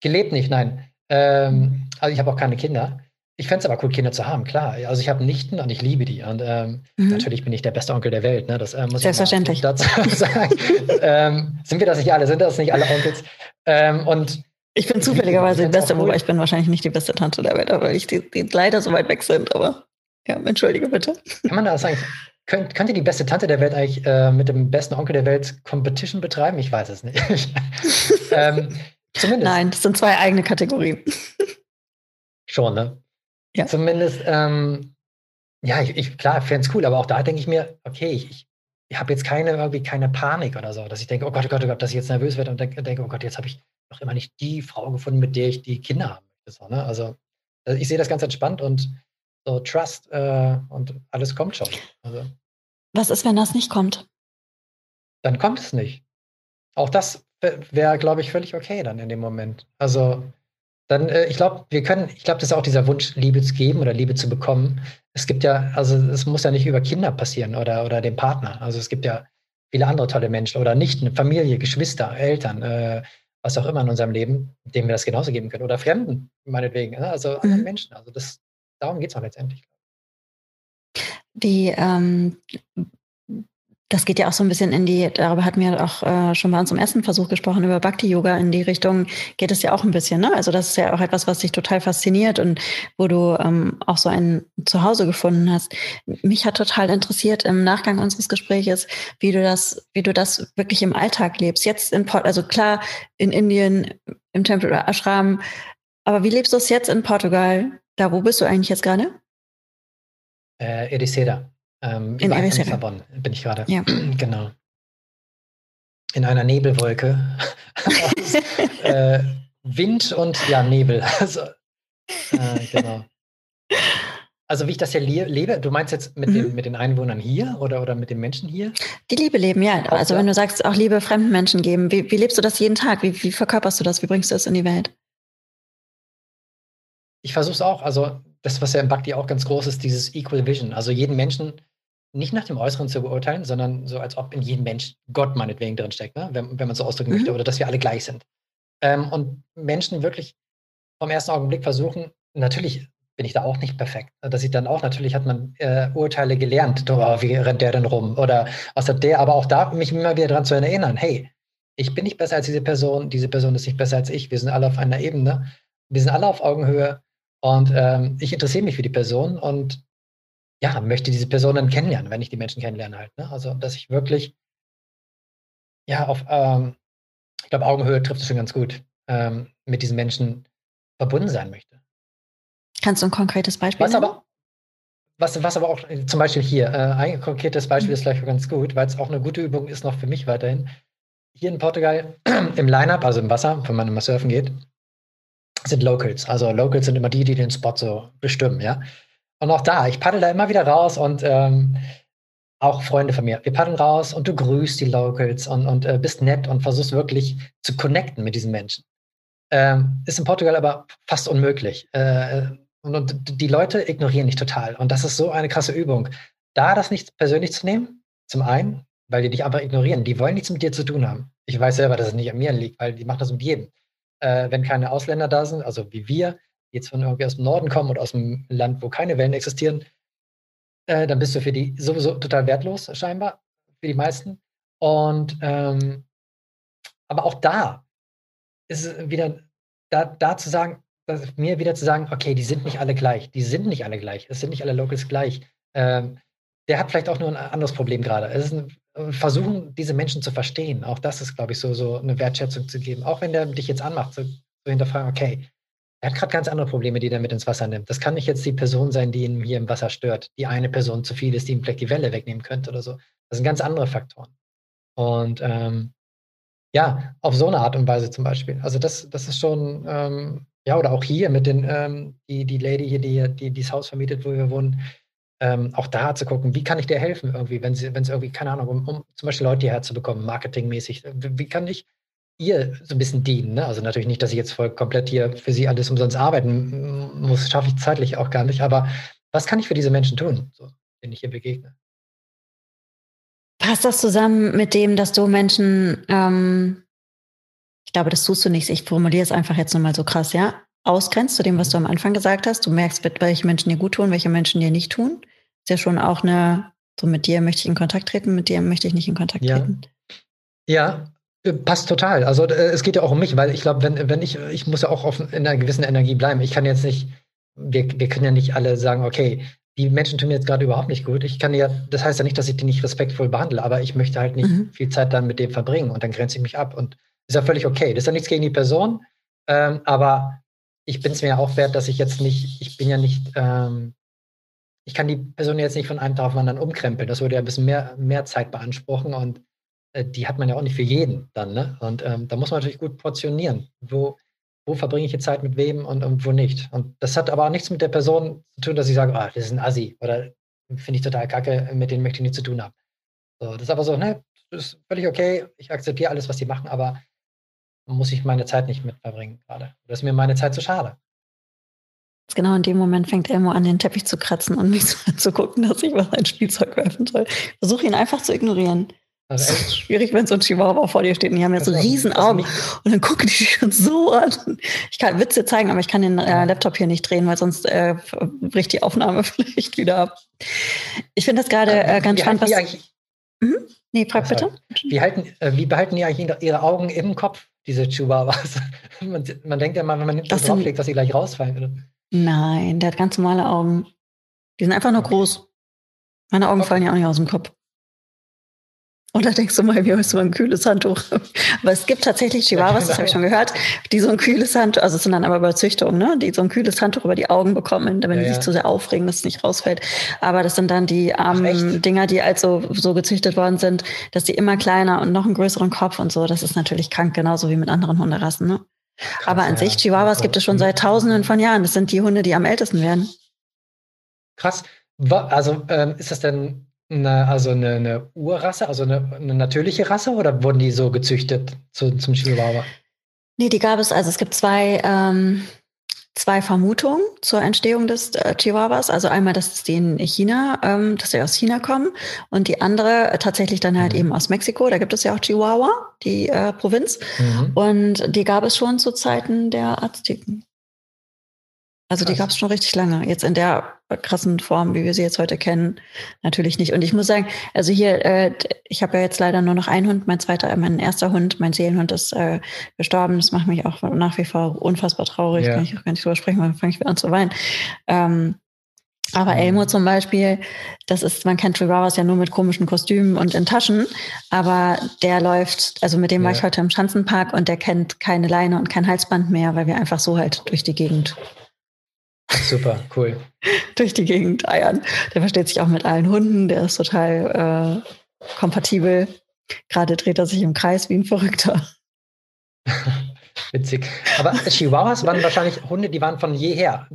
Gelebt nicht, nein. Ähm, also ich habe auch keine Kinder. Ich fände es aber cool, Kinder zu haben, klar. Also ich habe Nichten und ich liebe die. Und ähm, mhm. natürlich bin ich der beste Onkel der Welt. Ne? Das äh, muss Selbstverständlich. ich dazu sagen. ähm, sind wir das nicht alle? Sind das nicht alle Onkels? Ähm, und ich bin zufälligerweise die beste, wobei ich bin wahrscheinlich nicht die beste Tante der Welt, weil ich die, die leider so weit weg sind. Aber ja, entschuldige bitte. Kann man das sagen? Könnt, könnt ihr die beste Tante der Welt eigentlich äh, mit dem besten Onkel der Welt Competition betreiben? Ich weiß es nicht. ähm, zumindest. Nein, das sind zwei eigene Kategorien. Schon, ne? Ja. Zumindest, ähm, ja, ich, ich klar, fände es cool, aber auch da denke ich mir, okay, ich, ich ich habe jetzt keine irgendwie keine Panik oder so, dass ich denke, oh Gott, oh Gott, oh Gott, dass ich jetzt nervös werde und denke, oh Gott, jetzt habe ich noch immer nicht die Frau gefunden, mit der ich die Kinder haben möchte. So, ne? Also äh, ich sehe das ganz entspannt und so Trust äh, und alles kommt schon. Also, Was ist, wenn das nicht kommt? Dann kommt es nicht. Auch das wäre, glaube ich, völlig okay dann in dem Moment. Also dann, äh, ich glaube, wir können, ich glaube, das ist auch dieser Wunsch, Liebe zu geben oder Liebe zu bekommen. Es gibt ja, also es muss ja nicht über Kinder passieren oder, oder den Partner. Also es gibt ja viele andere tolle Menschen oder Nichten, Familie, Geschwister, Eltern, äh, was auch immer in unserem Leben, denen wir das genauso geben können. Oder Fremden, meinetwegen. Ne? Also anderen mhm. Menschen. Also das, darum geht es auch letztendlich. Die, ähm, das geht ja auch so ein bisschen in die, darüber hatten wir auch äh, schon bei uns im ersten Versuch gesprochen, über Bhakti-Yoga. In die Richtung geht es ja auch ein bisschen. Ne? Also das ist ja auch etwas, was dich total fasziniert und wo du ähm, auch so ein Zuhause gefunden hast. Mich hat total interessiert im Nachgang unseres Gespräches, wie du das, wie du das wirklich im Alltag lebst. Jetzt in Port, also klar in Indien, im Tempel oder Ashram, aber wie lebst du es jetzt in Portugal? Da, wo bist du eigentlich jetzt gerade? Äh, Ericeira. Ähm, in Lissabon bin ich gerade. Ja. Genau. In einer Nebelwolke äh, Wind und ja, Nebel. Also, äh, genau. Also wie ich das hier lebe, du meinst jetzt mit, mhm. den, mit den Einwohnern hier oder, oder mit den Menschen hier? Die Liebe leben, ja. Also wenn du sagst, auch Liebe fremden Menschen geben, wie, wie lebst du das jeden Tag? Wie, wie verkörperst du das? Wie bringst du das in die Welt? Ich versuche es auch. Also das, was ja im Bhakti auch ganz groß ist, dieses Equal Vision. Also jeden Menschen nicht nach dem Äußeren zu beurteilen, sondern so, als ob in jedem Mensch Gott meinetwegen drinsteckt, ne? wenn, wenn man so ausdrücken mhm. möchte, oder dass wir alle gleich sind. Ähm, und Menschen wirklich vom ersten Augenblick versuchen, natürlich bin ich da auch nicht perfekt, dass ich dann auch, natürlich hat man äh, Urteile gelernt, oh, wie rennt der denn rum oder was hat der, aber auch da mich immer wieder daran zu erinnern, hey, ich bin nicht besser als diese Person, diese Person ist nicht besser als ich, wir sind alle auf einer Ebene, wir sind alle auf Augenhöhe und ähm, ich interessiere mich für die Person und ja, möchte diese Person dann kennenlernen, wenn ich die Menschen kennenlerne halt. Ne? Also, dass ich wirklich, ja, auf, ähm, ich glaube, Augenhöhe trifft es schon ganz gut, ähm, mit diesen Menschen verbunden sein möchte. Kannst du ein konkretes Beispiel was aber, was, was aber auch äh, zum Beispiel hier, äh, ein konkretes Beispiel mhm. ist vielleicht ganz gut, weil es auch eine gute Übung ist noch für mich weiterhin. Hier in Portugal im Line-Up, also im Wasser, wenn man immer surfen geht, sind Locals. Also Locals sind immer die, die den Spot so bestimmen, ja. Und auch da, ich paddel da immer wieder raus und ähm, auch Freunde von mir. Wir paddeln raus und du grüßt die Locals und, und äh, bist nett und versuchst wirklich zu connecten mit diesen Menschen. Ähm, ist in Portugal aber fast unmöglich. Äh, und, und, die Leute ignorieren dich total. Und das ist so eine krasse Übung. Da das nicht persönlich zu nehmen, zum einen, weil die dich einfach ignorieren. Die wollen nichts mit dir zu tun haben. Ich weiß selber, dass es nicht an mir liegt, weil die machen das mit jedem. Äh, wenn keine Ausländer da sind, also wie wir, jetzt von irgendwie aus dem Norden kommen oder aus einem Land, wo keine Wellen existieren, äh, dann bist du für die sowieso total wertlos, scheinbar, für die meisten. Und ähm, aber auch da ist es wieder, da, da zu sagen, mir wieder zu sagen, okay, die sind nicht alle gleich, die sind nicht alle gleich, es sind nicht alle Locals gleich. Ähm, der hat vielleicht auch nur ein anderes Problem gerade. Es ist ein, äh, versuchen, diese Menschen zu verstehen. Auch das ist, glaube ich, so, so eine Wertschätzung zu geben. Auch wenn der dich jetzt anmacht, zu, zu hinterfragen, okay, er hat gerade ganz andere Probleme, die er mit ins Wasser nimmt. Das kann nicht jetzt die Person sein, die ihn hier im Wasser stört. Die eine Person zu viel ist, die ihm vielleicht die Welle wegnehmen könnte oder so. Das sind ganz andere Faktoren. Und ähm, ja, auf so eine Art und Weise zum Beispiel. Also das, das ist schon, ähm, ja, oder auch hier mit den, ähm, die, die Lady hier, die, die dieses Haus vermietet, wo wir wohnen, ähm, auch da zu gucken, wie kann ich dir helfen irgendwie, wenn es irgendwie, keine Ahnung, um, um zum Beispiel Leute hierher zu bekommen, marketingmäßig, wie kann ich ihr so ein bisschen dienen. Ne? Also natürlich nicht, dass ich jetzt voll komplett hier für sie alles umsonst arbeiten muss, schaffe ich zeitlich auch gar nicht. Aber was kann ich für diese Menschen tun, so, denen ich hier begegne? Passt das zusammen mit dem, dass du Menschen, ähm, ich glaube, das tust du nicht, ich formuliere es einfach jetzt nochmal so krass, ja, ausgrenzt zu dem, was du am Anfang gesagt hast. Du merkst, welche Menschen dir gut tun, welche Menschen dir nicht tun. Ist ja schon auch eine, so mit dir möchte ich in Kontakt treten, mit dir möchte ich nicht in Kontakt ja. treten. Ja, Passt total. Also äh, es geht ja auch um mich, weil ich glaube, wenn, wenn ich, ich muss ja auch auf, in einer gewissen Energie bleiben. Ich kann jetzt nicht, wir, wir können ja nicht alle sagen, okay, die Menschen tun mir jetzt gerade überhaupt nicht gut. Ich kann ja, das heißt ja nicht, dass ich die nicht respektvoll behandle, aber ich möchte halt nicht mhm. viel Zeit dann mit dem verbringen und dann grenze ich mich ab. Und ist ja völlig okay. Das ist ja nichts gegen die Person, ähm, aber ich bin es mir ja auch wert, dass ich jetzt nicht, ich bin ja nicht, ähm, ich kann die Person jetzt nicht von einem Tag auf den anderen umkrempeln. Das würde ja ein bisschen mehr, mehr Zeit beanspruchen und die hat man ja auch nicht für jeden dann, ne? Und ähm, da muss man natürlich gut portionieren. Wo, wo verbringe ich die Zeit mit wem und, und wo nicht? Und das hat aber auch nichts mit der Person zu tun, dass ich sage, ah, das ist ein Assi oder finde ich total kacke, mit denen möchte ich nichts zu tun haben. So, das ist aber so, ne, das ist völlig okay, ich akzeptiere alles, was die machen, aber muss ich meine Zeit nicht mit verbringen gerade. Das ist mir meine Zeit zu schade. Genau in dem Moment fängt Elmo an, den Teppich zu kratzen und mich zu gucken, dass ich was ein Spielzeug werfen soll. Versuche ihn einfach zu ignorieren. Also das ist schwierig, wenn so ein Chihuahua vor dir steht und die haben ja so riesen Augen und dann gucken die dich schon so an. Ich kann Witze zeigen, aber ich kann den äh, Laptop hier nicht drehen, weil sonst äh, bricht die Aufnahme vielleicht wieder ab. Ich finde das gerade äh, ganz wie spannend. Was, mhm? Nee, frag bitte. Wie, halten, äh, wie behalten die eigentlich ihre Augen im Kopf, diese Chihuahuas? man, man, denkt ja mal, wenn man nicht das drauflegt, dass sie gleich rausfallen. Oder? Nein, der hat ganz normale Augen. Die sind einfach nur okay. groß. Meine Augen okay. fallen ja auch nicht aus dem Kopf. Und da denkst du mal, wie hast du mal ein kühles Handtuch? Aber es gibt tatsächlich Chihuahuas, das habe ich schon gehört, die so ein kühles Handtuch, also es sind dann aber Überzüchtungen, ne? die so ein kühles Handtuch über die Augen bekommen, damit ja, die sich zu sehr aufregen, dass es nicht rausfällt. Aber das sind dann die armen Ach, Dinger, die also so gezüchtet worden sind, dass die immer kleiner und noch einen größeren Kopf und so. Das ist natürlich krank, genauso wie mit anderen Hunderassen. Ne? Krass, aber an ja. sich, Chihuahuas gibt es schon seit Tausenden von Jahren. Das sind die Hunde, die am ältesten werden. Krass. Also ähm, ist das denn eine, also eine, eine Urrasse, also eine, eine, natürliche Rasse oder wurden die so gezüchtet zu, zum Chihuahua? Nee, die gab es, also es gibt zwei, ähm, zwei Vermutungen zur Entstehung des äh, Chihuahuas. Also einmal, dass die in China, ähm, dass sie aus China kommen und die andere äh, tatsächlich dann halt mhm. eben aus Mexiko. Da gibt es ja auch Chihuahua, die äh, Provinz. Mhm. Und die gab es schon zu Zeiten der Azteken. Also die gab es schon richtig lange. Jetzt in der krassen Form, wie wir sie jetzt heute kennen, natürlich nicht. Und ich muss sagen, also hier, äh, ich habe ja jetzt leider nur noch einen Hund, mein zweiter, mein erster Hund, mein Seelenhund ist äh, gestorben. Das macht mich auch nach wie vor unfassbar traurig. Ja. Kann ich auch gar nicht drüber sprechen, weil dann fange ich wieder an zu weinen. Ähm, aber Elmo zum Beispiel, das ist, man kennt Chihuahuas ja nur mit komischen Kostümen und in Taschen, aber der läuft, also mit dem ja. war ich heute im Schanzenpark und der kennt keine Leine und kein Halsband mehr, weil wir einfach so halt durch die Gegend Super, cool. durch die Gegend eiern. Der versteht sich auch mit allen Hunden, der ist total äh, kompatibel. Gerade dreht er sich im Kreis wie ein Verrückter. Witzig. Aber Chihuahuas waren wahrscheinlich Hunde, die waren von jeher.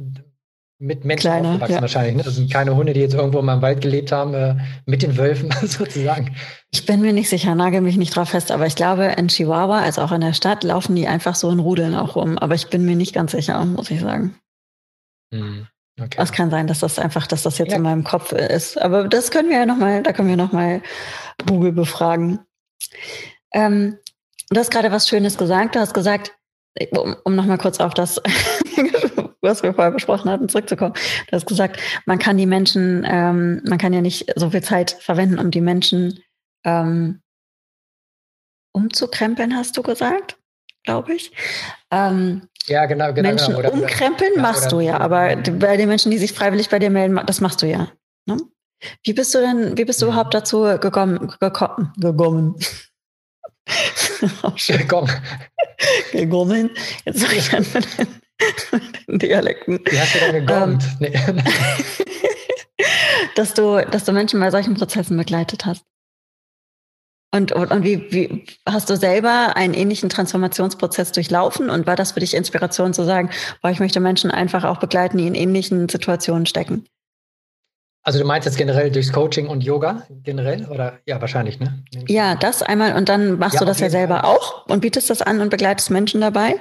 mit Menschen Kleine, aufgewachsen ja. wahrscheinlich. Ne? Das sind keine Hunde, die jetzt irgendwo mal im Wald gelebt haben, äh, mit den Wölfen sozusagen. Ich bin mir nicht sicher, nagel mich nicht drauf fest, aber ich glaube, in Chihuahua, also auch in der Stadt, laufen die einfach so in Rudeln auch rum. Aber ich bin mir nicht ganz sicher, muss ich sagen. Hm, okay. Es kann sein, dass das einfach, dass das jetzt ja. in meinem Kopf ist. Aber das können wir ja nochmal, da können wir nochmal Google befragen. Ähm, du hast gerade was Schönes gesagt. Du hast gesagt, um, um nochmal kurz auf das was wir vorher besprochen hatten, zurückzukommen. Du hast gesagt, man kann die Menschen, ähm, man kann ja nicht so viel Zeit verwenden, um die Menschen ähm, umzukrempeln, hast du gesagt, glaube ich. Ähm, ja, genau, genau. Menschen genau. Oder, umkrempeln oder, machst oder, du ja, aber bei den Menschen, die sich freiwillig bei dir melden, das machst du ja. Ne? Wie bist du denn, wie bist du überhaupt dazu gekommen? gekommen, gekommen? gekommen. Jetzt sage ich dann Dialekten. Wie hast du denn gegommt? Ähm, nee. dass, du, dass du Menschen bei solchen Prozessen begleitet hast. Und, und, und wie, wie hast du selber einen ähnlichen Transformationsprozess durchlaufen? Und war das für dich Inspiration zu sagen, boah, ich möchte Menschen einfach auch begleiten, die in ähnlichen Situationen stecken? Also du meinst jetzt generell durchs Coaching und Yoga generell oder ja wahrscheinlich ne? Ja, das einmal und dann machst ja, du das ja selber Fall. auch und bietest das an und begleitest Menschen dabei.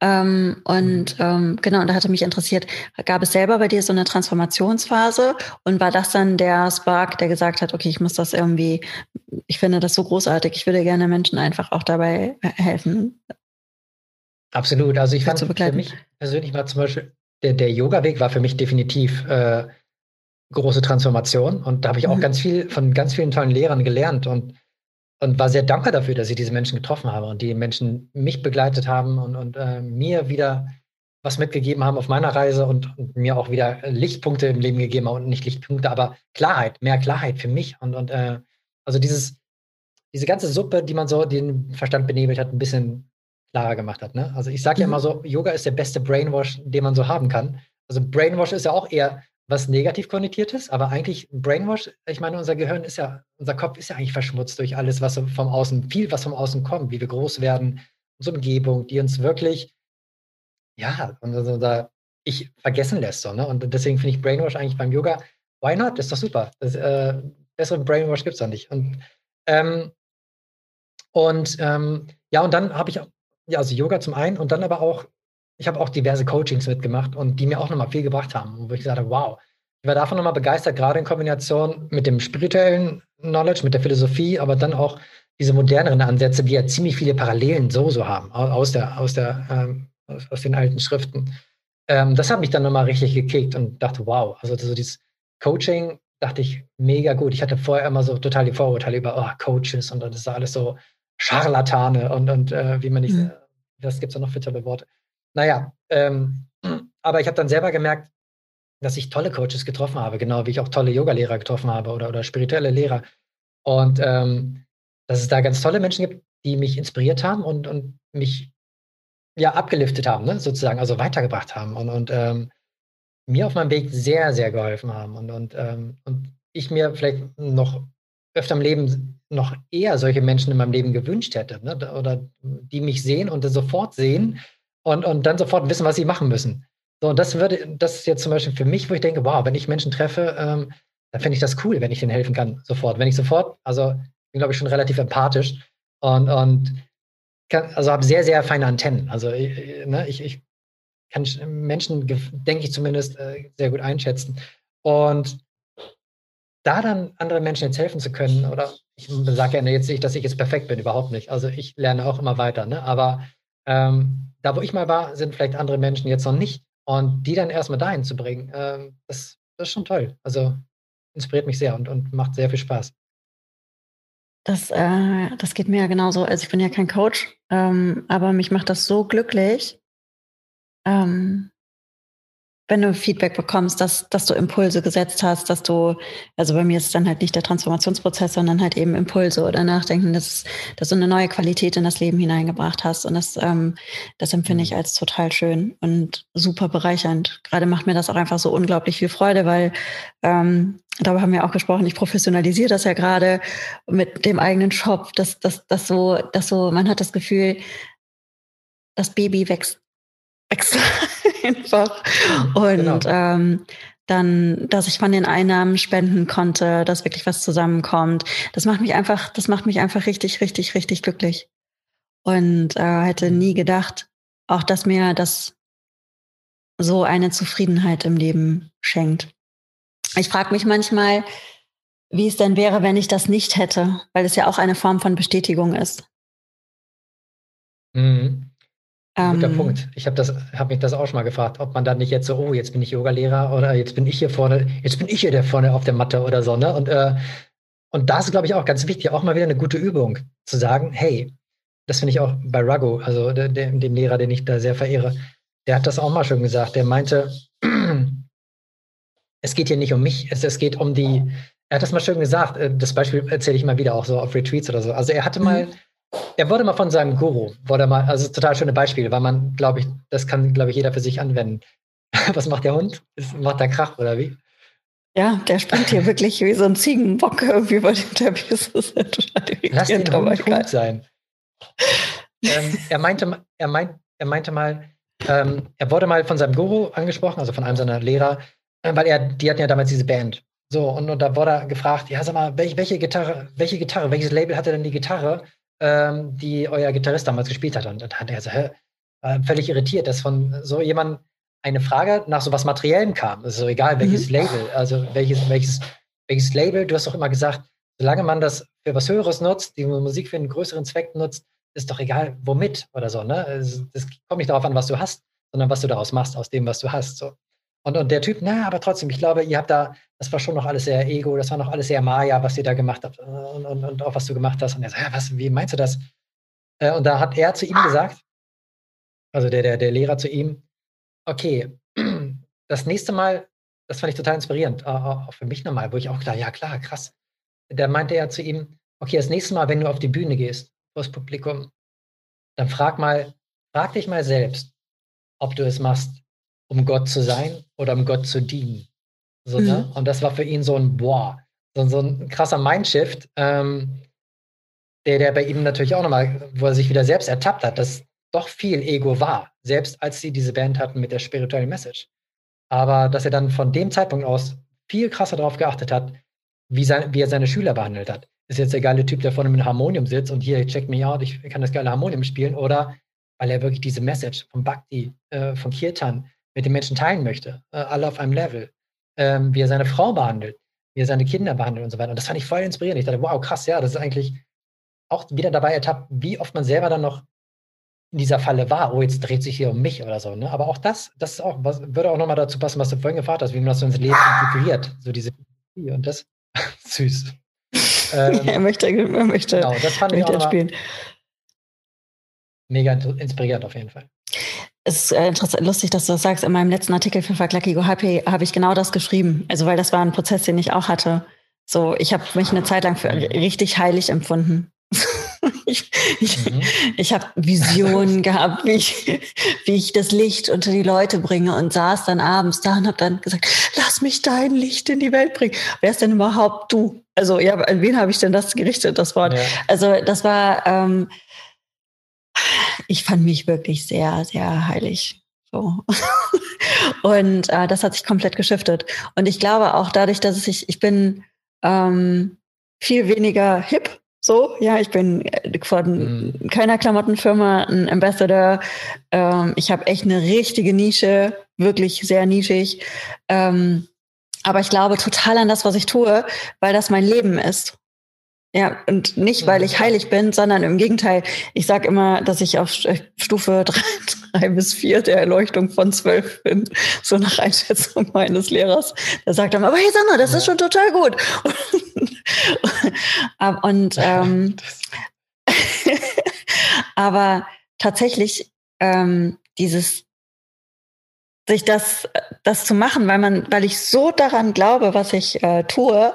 Ähm, und ähm, genau, und da hatte mich interessiert, gab es selber bei dir so eine Transformationsphase und war das dann der Spark, der gesagt hat, okay, ich muss das irgendwie, ich finde das so großartig, ich würde gerne Menschen einfach auch dabei helfen. Absolut. Also ich fand für mich persönlich war zum Beispiel der, der Yoga-Weg war für mich definitiv äh, große Transformation. Und da habe ich auch mhm. ganz viel von ganz vielen tollen Lehrern gelernt und, und war sehr dankbar dafür, dass ich diese Menschen getroffen habe und die Menschen mich begleitet haben und, und äh, mir wieder was mitgegeben haben auf meiner Reise und, und, mir auch wieder Lichtpunkte im Leben gegeben haben und nicht Lichtpunkte, aber Klarheit, mehr Klarheit für mich. Und, und äh, also dieses, diese ganze Suppe, die man so den Verstand benebelt hat, ein bisschen klarer gemacht hat. Ne? Also ich sage ja mhm. immer so, Yoga ist der beste Brainwash, den man so haben kann. Also Brainwash ist ja auch eher was negativ konnotiert ist, aber eigentlich Brainwash, ich meine, unser Gehirn ist ja, unser Kopf ist ja eigentlich verschmutzt durch alles, was vom Außen, viel, was vom Außen kommt, wie wir groß werden, unsere Umgebung, die uns wirklich, ja, unser Ich vergessen lässt. So, ne? Und deswegen finde ich Brainwash eigentlich beim Yoga, why not? Das ist doch super. Das, äh, besseren Brainwash gibt es doch nicht. Und, ähm, und ähm, ja, und dann habe ich, ja, also Yoga zum einen und dann aber auch ich habe auch diverse Coachings mitgemacht und die mir auch nochmal viel gebracht haben, wo ich gesagt habe, wow, ich war davon nochmal begeistert, gerade in Kombination mit dem spirituellen Knowledge, mit der Philosophie, aber dann auch diese moderneren Ansätze, die ja ziemlich viele Parallelen so so haben aus der aus der ähm, aus, aus, den alten Schriften. Ähm, das hat mich dann nochmal richtig gekickt und dachte, wow, also so dieses Coaching dachte ich mega gut. Ich hatte vorher immer so total die Vorurteile über oh, Coaches und das ist alles so Scharlatane und und äh, wie man nicht, mhm. das gibt es ja noch für tolle Worte. Naja, ähm, aber ich habe dann selber gemerkt, dass ich tolle Coaches getroffen habe, genau wie ich auch tolle Yoga-Lehrer getroffen habe oder, oder spirituelle Lehrer. Und ähm, dass es da ganz tolle Menschen gibt, die mich inspiriert haben und, und mich ja abgeliftet haben, ne, sozusagen, also weitergebracht haben und, und ähm, mir auf meinem Weg sehr, sehr geholfen haben. Und, und, ähm, und ich mir vielleicht noch öfter im Leben noch eher solche Menschen in meinem Leben gewünscht hätte, ne, oder die mich sehen und sofort sehen, und, und dann sofort wissen, was sie machen müssen. So, und das würde, das ist jetzt zum Beispiel für mich, wo ich denke, wow, wenn ich Menschen treffe, ähm, dann finde ich das cool, wenn ich denen helfen kann, sofort. Wenn ich sofort, also bin, glaube ich, schon relativ empathisch und, und kann, also habe sehr, sehr feine Antennen. Also ich, ne, ich, ich kann Menschen, denke ich zumindest, äh, sehr gut einschätzen. Und da dann anderen Menschen jetzt helfen zu können, oder ich sage ja jetzt nicht, dass ich jetzt perfekt bin, überhaupt nicht. Also ich lerne auch immer weiter, ne? aber ähm, da, wo ich mal war, sind vielleicht andere Menschen jetzt noch nicht. Und die dann erstmal dahin zu bringen, ähm, das, das ist schon toll. Also inspiriert mich sehr und, und macht sehr viel Spaß. Das, äh, das geht mir ja genauso. Also ich bin ja kein Coach, ähm, aber mich macht das so glücklich, ähm, wenn du Feedback bekommst, dass, dass du Impulse gesetzt hast, dass du, also bei mir ist es dann halt nicht der Transformationsprozess, sondern halt eben Impulse oder Nachdenken, dass, dass du eine neue Qualität in das Leben hineingebracht hast. Und das, ähm, das empfinde ich mhm. als total schön und super bereichernd. Gerade macht mir das auch einfach so unglaublich viel Freude, weil ähm, darüber haben wir auch gesprochen, ich professionalisiere das ja gerade mit dem eigenen Shop, dass, dass, dass so, dass so, man hat das Gefühl, das Baby wächst, wächst einfach. Und genau. ähm, dann, dass ich von den Einnahmen spenden konnte, dass wirklich was zusammenkommt. Das macht mich einfach, das macht mich einfach richtig, richtig, richtig glücklich. Und äh, hätte nie gedacht, auch dass mir das so eine Zufriedenheit im Leben schenkt. Ich frage mich manchmal, wie es denn wäre, wenn ich das nicht hätte, weil es ja auch eine Form von Bestätigung ist. Mhm. Guter ähm, Punkt. Ich habe hab mich das auch schon mal gefragt, ob man dann nicht jetzt so, oh, jetzt bin ich Yogalehrer oder jetzt bin ich hier vorne, jetzt bin ich hier der vorne auf der Matte oder so. Ne? Und, äh, und da ist, glaube ich, auch ganz wichtig, auch mal wieder eine gute Übung, zu sagen, hey, das finde ich auch bei Rago, also der, der, dem Lehrer, den ich da sehr verehre, der hat das auch mal schon gesagt. Der meinte, es geht hier nicht um mich, es, es geht um die, er hat das mal schön gesagt, äh, das Beispiel erzähle ich immer wieder auch so auf Retreats oder so. Also er hatte mal, mhm. Er wurde mal von seinem Guru, wurde mal, also total schöne Beispiele, weil man, glaube ich, das kann, glaube ich, jeder für sich anwenden. Was macht der Hund? Ist, macht der Krach oder wie? Ja, der springt hier wirklich wie so ein Ziegenbock irgendwie über dem Teppich. Das ist total Lass den Hund gut sein. ähm, er, meinte, er, meint, er meinte mal, ähm, er wurde mal von seinem Guru angesprochen, also von einem seiner Lehrer, äh, weil er, die hatten ja damals diese Band. So, und, und da wurde er gefragt, ja, sag mal, welche, welche Gitarre, welche Gitarre, welches Label hatte denn die Gitarre, ähm, die euer Gitarrist damals gespielt hat? Und dann hat er so, hä, äh, völlig irritiert, dass von so jemand eine Frage nach so was Materiellem kam. Es ist so egal, welches mhm. Label, also welches, welches, welches Label, du hast doch immer gesagt, solange man das für was Höheres nutzt, die Musik für einen größeren Zweck nutzt, ist doch egal, womit oder so. Ne? Es, das kommt nicht darauf an, was du hast, sondern was du daraus machst, aus dem, was du hast. So. Und, und der Typ, na, aber trotzdem, ich glaube, ihr habt da, das war schon noch alles sehr Ego, das war noch alles sehr Maya, was ihr da gemacht habt und, und, und auch was du gemacht hast. Und er sagt, ja, was, wie meinst du das? Äh, und da hat er zu ihm gesagt, also der, der, der Lehrer zu ihm, okay, das nächste Mal, das fand ich total inspirierend, auch für mich nochmal, wo ich auch klar, ja klar, krass. Da meinte er zu ihm, okay, das nächste Mal, wenn du auf die Bühne gehst, vor das Publikum, dann frag mal, frag dich mal selbst, ob du es machst, um Gott zu sein oder um Gott zu dienen. So, ne? mhm. ne? Und das war für ihn so ein Boah, so, so ein krasser Mindshift, ähm, der, der bei ihm natürlich auch nochmal, wo er sich wieder selbst ertappt hat, dass doch viel Ego war, selbst als sie diese Band hatten mit der spirituellen Message. Aber dass er dann von dem Zeitpunkt aus viel krasser darauf geachtet hat, wie, sein, wie er seine Schüler behandelt hat. Ist jetzt der geile Typ, der vorne mit einem Harmonium sitzt und hier, check me out, ich kann das geile Harmonium spielen, oder weil er wirklich diese Message vom Bhakti, äh, von Kirtan, mit den Menschen teilen möchte, äh, alle auf einem Level, ähm, wie er seine Frau behandelt, wie er seine Kinder behandelt und so weiter. Und das fand ich voll inspirierend. Ich dachte, wow, krass, ja, das ist eigentlich auch wieder dabei ertappt, wie oft man selber dann noch in dieser Falle war, oh, jetzt dreht sich hier um mich oder so. Ne? Aber auch das, das ist auch, was, würde auch nochmal dazu passen, was du vorhin gefragt hast, wie man das so ins Leben integriert. So diese und das süß. Ähm, er möchte, er möchte, genau, das fand ich auch spielen. Mega inspiriert auf jeden Fall es ist äh, interessant, lustig, dass du das sagst. In meinem letzten Artikel für Fuck Lucky Go Happy habe ich genau das geschrieben. Also, weil das war ein Prozess, den ich auch hatte. So, ich habe mich eine Zeit lang für richtig heilig empfunden. ich ich, mhm. ich habe Visionen gehabt, wie ich, wie ich das Licht unter die Leute bringe und saß dann abends da und habe dann gesagt, lass mich dein Licht in die Welt bringen. Wer ist denn überhaupt du? Also, ja, an wen habe ich denn das gerichtet, das Wort? Ja. Also, das war, ähm, ich fand mich wirklich sehr, sehr heilig. So. und äh, das hat sich komplett geschiftet. Und ich glaube auch dadurch, dass ich, ich bin ähm, viel weniger hip. So, ja, ich bin äh, von mhm. keiner Klamottenfirma ein Ambassador. Ähm, ich habe echt eine richtige Nische, wirklich sehr nischig. Ähm, aber ich glaube total an das, was ich tue, weil das mein Leben ist. Ja, und nicht, weil ich heilig bin, sondern im Gegenteil. Ich sage immer, dass ich auf Stufe drei, drei bis vier der Erleuchtung von zwölf bin, so nach Einschätzung meines Lehrers. Der sagt dann, aber hey Sandra, das ist schon total gut. und ähm, aber tatsächlich ähm, dieses sich das, das zu machen, weil man, weil ich so daran glaube, was ich äh, tue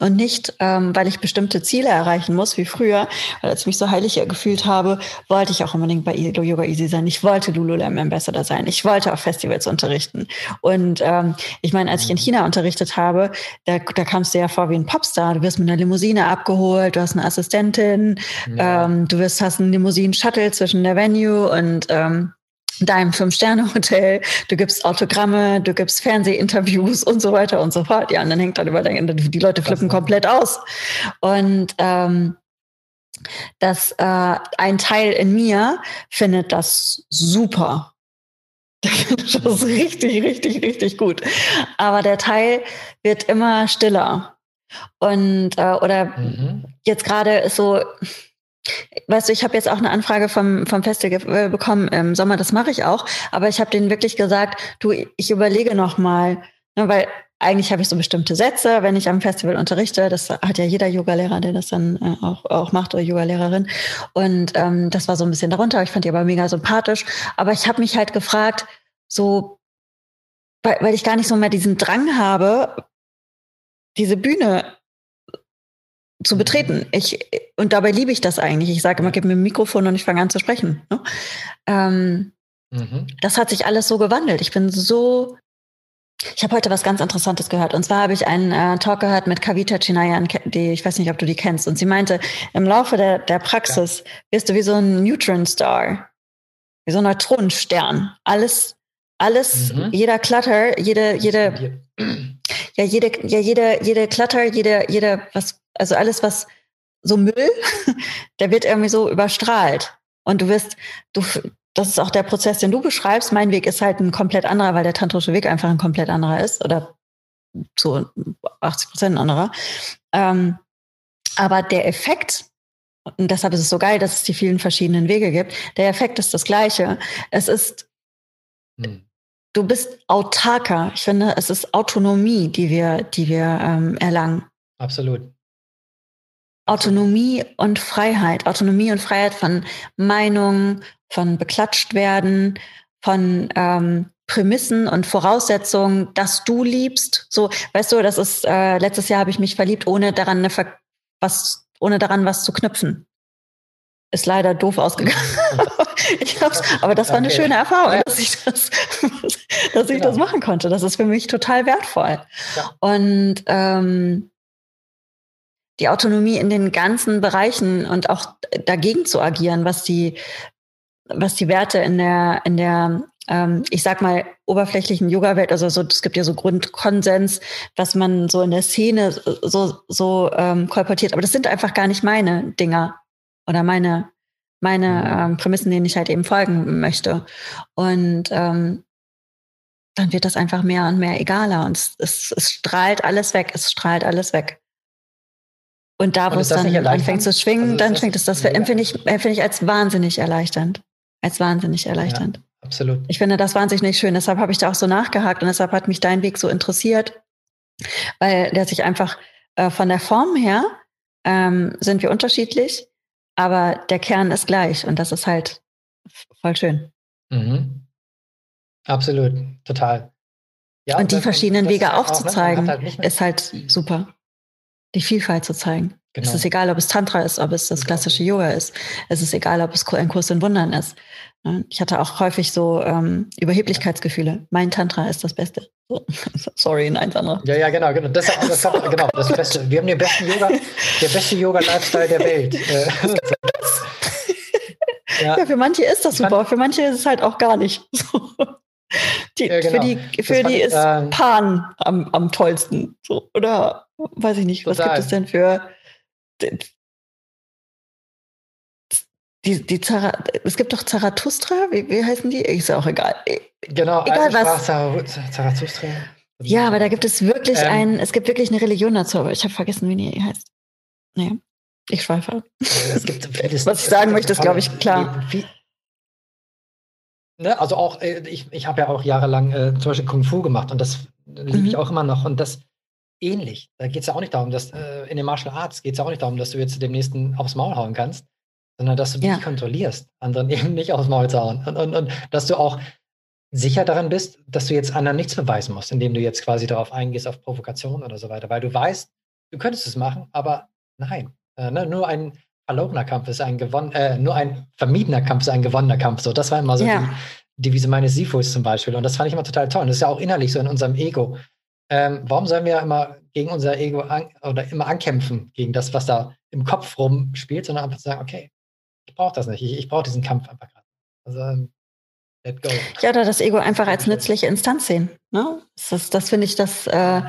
und nicht, ähm, weil ich bestimmte Ziele erreichen muss, wie früher, weil als ich mich so heilig gefühlt habe, wollte ich auch unbedingt bei Yoga Easy sein. Ich wollte Lululemon Ambassador sein. Ich wollte auf Festivals unterrichten. Und ähm, ich meine, als ich in China unterrichtet habe, da, da kamst du ja vor wie ein Popstar. Du wirst mit einer Limousine abgeholt, du hast eine Assistentin, ja. ähm, du wirst, hast einen Limousinen-Shuttle zwischen der Venue und ähm, deinem Fünf-Sterne-Hotel, du gibst Autogramme, du gibst Fernsehinterviews und so weiter und so fort. Ja, und dann hängt dann über die Leute flippen komplett aus. Und ähm, dass äh, ein Teil in mir findet das super. Das ist richtig, richtig, richtig gut. Aber der Teil wird immer stiller. Und äh, oder mhm. jetzt gerade ist so, Weißt du, ich habe jetzt auch eine Anfrage vom, vom Festival bekommen im Sommer, das mache ich auch, aber ich habe denen wirklich gesagt, du, ich überlege noch mal, ne, weil eigentlich habe ich so bestimmte Sätze, wenn ich am Festival unterrichte. Das hat ja jeder Yogalehrer, der das dann äh, auch, auch macht oder Yogalehrerin. Und ähm, das war so ein bisschen darunter. Ich fand die aber mega sympathisch. Aber ich habe mich halt gefragt, so, weil, weil ich gar nicht so mehr diesen Drang habe, diese Bühne zu betreten. Ich, und dabei liebe ich das eigentlich. Ich sage immer, gib mir ein Mikrofon und ich fange an zu sprechen. Ne? Ähm, mhm. Das hat sich alles so gewandelt. Ich bin so. Ich habe heute was ganz Interessantes gehört. Und zwar habe ich einen äh, Talk gehört mit Kavita Chinayan, die, ich weiß nicht, ob du die kennst. Und sie meinte, im Laufe der, der Praxis ja. wirst du wie so ein Neutron Star, wie so ein Neutronenstern. Alles, alles, mhm. jeder Clutter, jede, jede, ja, jede, ja, jede, jede Clutter, jede, jede, was, also alles, was so Müll, der wird irgendwie so überstrahlt. Und du wirst, du, das ist auch der Prozess, den du beschreibst. Mein Weg ist halt ein komplett anderer, weil der tantrische Weg einfach ein komplett anderer ist oder zu 80 Prozent anderer. Ähm, aber der Effekt, und deshalb ist es so geil, dass es die vielen verschiedenen Wege gibt, der Effekt ist das gleiche. Es ist, hm. Du bist autarker. Ich finde, es ist Autonomie, die wir, die wir ähm, erlangen. Absolut. Autonomie und Freiheit. Autonomie und Freiheit von Meinungen, von beklatscht werden, von ähm, Prämissen und Voraussetzungen, dass du liebst. So, weißt du, das ist äh, letztes Jahr habe ich mich verliebt, ohne daran eine Ver was, ohne daran was zu knüpfen. Ist leider doof ausgegangen. aber das war eine schöne Erfahrung, dass ich das, dass ich genau. das machen konnte. Das ist für mich total wertvoll. Ja. Und ähm, die Autonomie in den ganzen Bereichen und auch dagegen zu agieren, was die, was die Werte in der, in der, ähm, ich sag mal, oberflächlichen Yoga-Welt, also so, es gibt ja so Grundkonsens, was man so in der Szene so, so ähm, kolportiert, aber das sind einfach gar nicht meine Dinger oder meine, meine mhm. ähm, Prämissen, denen ich halt eben folgen möchte. Und ähm, dann wird das einfach mehr und mehr egaler und es, es, es strahlt alles weg, es strahlt alles weg. Und da, wo es dann anfängt zu schwingen, also dann schwingt es. Das empfinde ich, empfinde ich als wahnsinnig erleichternd. Als wahnsinnig erleichternd. Ja, absolut. Ich finde das wahnsinnig schön. Deshalb habe ich da auch so nachgehakt und deshalb hat mich dein Weg so interessiert, weil der sich einfach äh, von der Form her ähm, sind wir unterschiedlich, aber der Kern ist gleich und das ist halt voll schön. Mhm. Absolut, total. Ja, und die verschiedenen Wege aufzuzeigen, halt ist halt super die Vielfalt zu zeigen. Genau. Es ist egal, ob es Tantra ist, ob es das klassische Yoga ist. Es ist egal, ob es ein Kurs in Wundern ist. Ne? Ich hatte auch häufig so ähm, Überheblichkeitsgefühle. Mein Tantra ist das Beste. So. Sorry, nein, Sandra. Ja, ja, genau, genau. Das, das, das, oh genau, das Beste. Wir haben den besten Yoga, der beste Yoga-Lifestyle der Welt. Äh, ja. ja. für manche ist das super, für manche ist es halt auch gar nicht so. Die, ja, genau. Für die, für die ist ähm, Pan am, am tollsten. So, oder weiß ich nicht, total. was gibt es denn für die, die Zara, es gibt doch Zarathustra, wie, wie heißen die? Ist ja auch egal. Genau, egal was. Zarathustra. Ja, aber da gibt es wirklich ähm, ein, es gibt wirklich eine Religion dazu, aber ich habe vergessen, wie die heißt. Naja, ich schweife. Es gibt vieles, was ich sagen möchte, ist, glaube ich, klar. Viel, Ne, also auch, äh, ich, ich habe ja auch jahrelang äh, zum Beispiel Kung Fu gemacht und das liebe ich mhm. auch immer noch. Und das ähnlich. Da geht es ja auch nicht darum, dass äh, in den Martial Arts geht es ja auch nicht darum, dass du jetzt dem nächsten aufs Maul hauen kannst, sondern dass du ja. dich kontrollierst, anderen eben nicht aufs Maul zu hauen. Und, und, und dass du auch sicher daran bist, dass du jetzt anderen nichts beweisen musst, indem du jetzt quasi darauf eingehst, auf Provokation oder so weiter, weil du weißt, du könntest es machen, aber nein. Äh, ne? Nur ein verlorener Kampf ist ein gewonnen, äh, nur ein vermiedener Kampf ist ein gewonnener Kampf. So, das war immer so ja. die Devise meines Sifus zum Beispiel. Und das fand ich immer total toll. Und das ist ja auch innerlich so in unserem Ego. Ähm, warum sollen wir immer gegen unser Ego an, oder immer ankämpfen, gegen das, was da im Kopf rumspielt, sondern einfach zu sagen, okay, ich brauche das nicht. Ich, ich brauche diesen Kampf einfach gerade. Also, ähm, let go. Ja, oder das Ego einfach als nützliche Instanz sehen. Ne? Das, das finde ich, das, äh,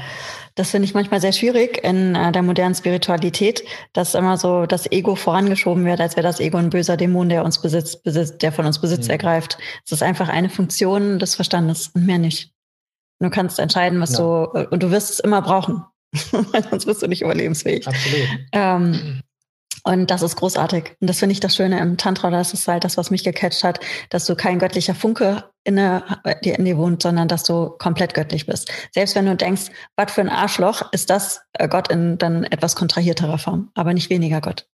das finde ich manchmal sehr schwierig in äh, der modernen Spiritualität, dass immer so das Ego vorangeschoben wird, als wäre das Ego ein böser Dämon, der uns besitzt, besitzt der von uns Besitz mhm. ergreift. Es ist einfach eine Funktion des Verstandes und mehr nicht. Du kannst entscheiden, was ja. du, äh, und du wirst es immer brauchen. Sonst bist du nicht überlebensfähig. Absolut. Ähm, und das ist großartig. Und das finde ich das Schöne im Tantra, das ist halt das, was mich gecatcht hat, dass du kein göttlicher Funke in dir in dir wohnt, sondern dass du komplett göttlich bist. Selbst wenn du denkst, was für ein Arschloch, ist das äh, Gott in dann etwas kontrahierterer Form, aber nicht weniger Gott.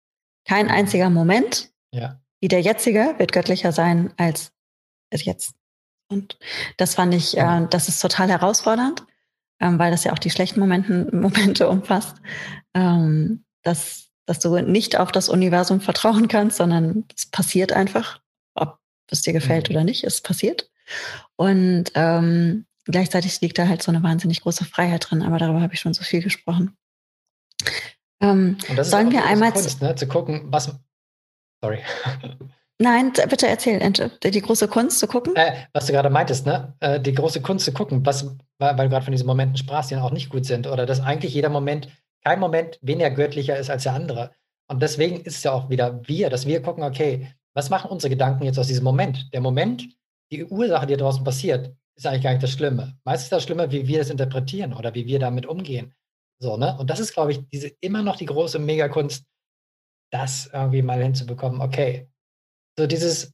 Kein einziger Moment, ja. wie der jetzige, wird göttlicher sein als es jetzt. Und das fand ich, äh, das ist total herausfordernd, ähm, weil das ja auch die schlechten Momenten, Momente umfasst. Ähm, dass dass du nicht auf das Universum vertrauen kannst, sondern es passiert einfach, ob es dir gefällt mhm. oder nicht, es passiert. Und ähm, gleichzeitig liegt da halt so eine wahnsinnig große Freiheit drin, aber darüber habe ich schon so viel gesprochen. Ähm, Und das sollen ist wir einmal Kunst, ne? zu gucken, was. Sorry. Nein, bitte erzähl, die große Kunst zu gucken. Äh, was du gerade meintest, ne? Äh, die große Kunst zu gucken, was, weil, weil du gerade von diesen Momenten sprachst, die dann auch nicht gut sind, oder dass eigentlich jeder Moment kein Moment weniger göttlicher ist als der andere. Und deswegen ist es ja auch wieder wir, dass wir gucken, okay, was machen unsere Gedanken jetzt aus diesem Moment? Der Moment, die Ursache, die draußen passiert, ist eigentlich gar nicht das Schlimme. Meistens das Schlimme, wie wir das interpretieren oder wie wir damit umgehen. So, ne? Und das ist, glaube ich, diese immer noch die große Megakunst, das irgendwie mal hinzubekommen. Okay, so dieses,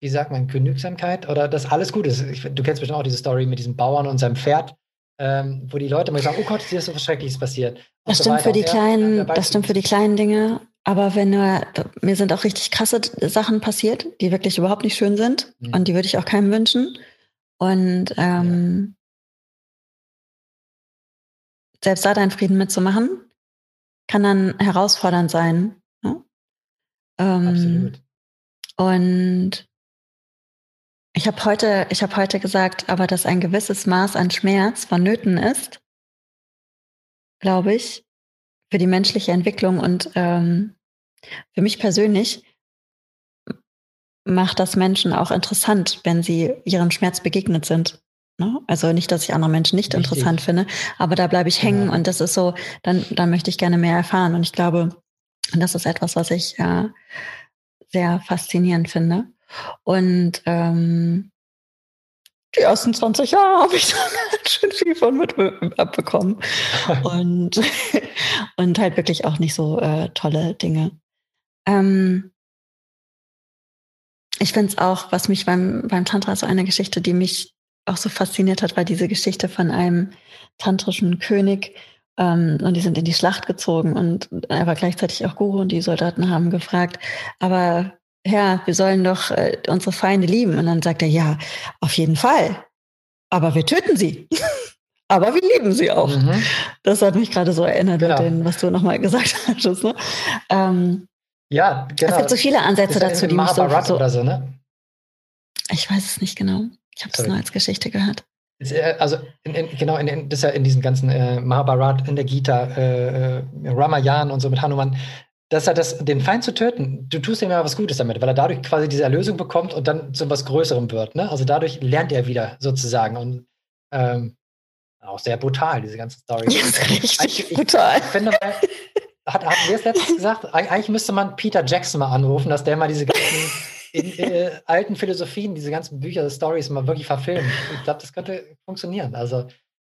wie sagt man, Genügsamkeit oder dass alles gut ist. Ich, du kennst bestimmt auch diese Story mit diesem Bauern und seinem Pferd, ähm, wo die Leute mal sagen, oh Gott, hier ist so was Schreckliches passiert. Das stimmt so für die kleinen, das stimmt für die kleinen Dinge. Aber wenn du, mir sind auch richtig krasse Sachen passiert, die wirklich überhaupt nicht schön sind mhm. und die würde ich auch keinem wünschen. Und ähm, ja. selbst da deinen Frieden mitzumachen, kann dann herausfordernd sein. Ne? Ähm, Absolut. Und ich habe heute, ich habe heute gesagt, aber dass ein gewisses Maß an Schmerz vonnöten ist, glaube ich, für die menschliche Entwicklung und ähm, für mich persönlich macht das Menschen auch interessant, wenn sie ihrem Schmerz begegnet sind. Ne? Also nicht, dass ich andere Menschen nicht Richtig. interessant finde, aber da bleibe ich hängen ja. und das ist so, dann, dann möchte ich gerne mehr erfahren. Und ich glaube, das ist etwas, was ich äh, sehr faszinierend finde. Und ähm, die ersten 20 Jahre habe ich dann halt schon viel von mit abbekommen. und, und halt wirklich auch nicht so äh, tolle Dinge. Ähm, ich finde es auch, was mich beim, beim Tantra, so eine Geschichte, die mich auch so fasziniert hat, war diese Geschichte von einem tantrischen König. Ähm, und die sind in die Schlacht gezogen und er war gleichzeitig auch Guru und die Soldaten haben gefragt, aber Herr, wir sollen doch äh, unsere Feinde lieben. Und dann sagt er, ja, auf jeden Fall. Aber wir töten sie. aber wir lieben sie auch. Mhm. Das hat mich gerade so erinnert genau. dem, was du nochmal gesagt hast. Ne? Ähm, ja, genau. Es gibt so viele Ansätze dazu, die mich so, so, so, ne? Ich weiß es nicht genau. Ich habe es nur als Geschichte gehört. Also in, in, genau, in, das ist ja in diesen ganzen äh, Mahabharat, in der Gita, äh, äh Ramayan und so mit Hanuman, dass er das, den Feind zu töten, du tust ihm ja was Gutes damit, weil er dadurch quasi diese Erlösung bekommt und dann zu was Größerem wird. Ne? Also dadurch lernt er wieder sozusagen. Und ähm, auch sehr brutal, diese ganze Story. Das ist richtig ich, brutal. Ich finde hat, hat wir es letztens gesagt? Eigentlich müsste man Peter Jackson mal anrufen, dass der mal diese ganzen in, äh, alten Philosophien, diese ganzen Bücher, Stories mal wirklich verfilmt. Ich glaube, das könnte funktionieren. Also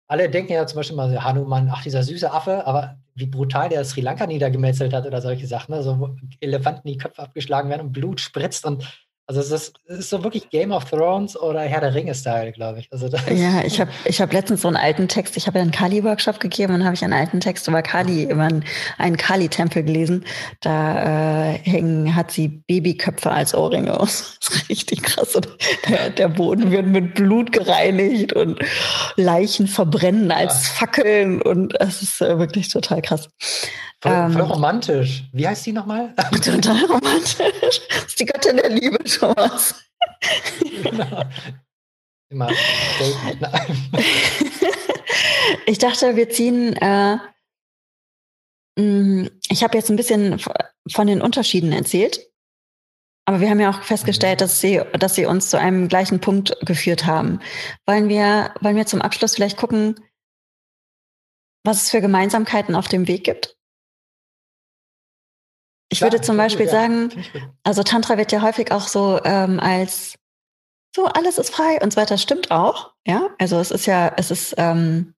alle denken ja zum Beispiel mal, Hanuman, ach, dieser süße Affe, aber wie brutal der Sri Lanka niedergemetzelt hat oder solche Sachen, also wo Elefanten die Köpfe abgeschlagen werden und Blut spritzt und also es ist, es ist, so wirklich Game of Thrones oder Herr der Ringe-Style, glaube ich. Also ja, ich habe ich hab letztens so einen alten Text, ich habe ja einen Kali-Workshop gegeben und habe ich einen alten Text über Kali, über einen, einen Kali-Tempel gelesen. Da äh, hängen, hat sie Babyköpfe als Ohrringe aus. Das ist richtig krass. Und der, der Boden wird mit Blut gereinigt und Leichen verbrennen als Fackeln und es ist äh, wirklich total krass. Voll, ähm, voll, romantisch. Wie heißt die nochmal? Total romantisch. Das ist die Göttin der Liebe, Genau. Immer Ich dachte, wir ziehen. Äh, mm, ich habe jetzt ein bisschen von den Unterschieden erzählt. Aber wir haben ja auch festgestellt, dass sie, dass sie uns zu einem gleichen Punkt geführt haben. Wollen wir, wollen wir zum Abschluss vielleicht gucken, was es für Gemeinsamkeiten auf dem Weg gibt? Ich würde zum Beispiel sagen, also Tantra wird ja häufig auch so ähm, als so alles ist frei und so weiter. Stimmt auch, ja. Also es ist ja, es ist ähm,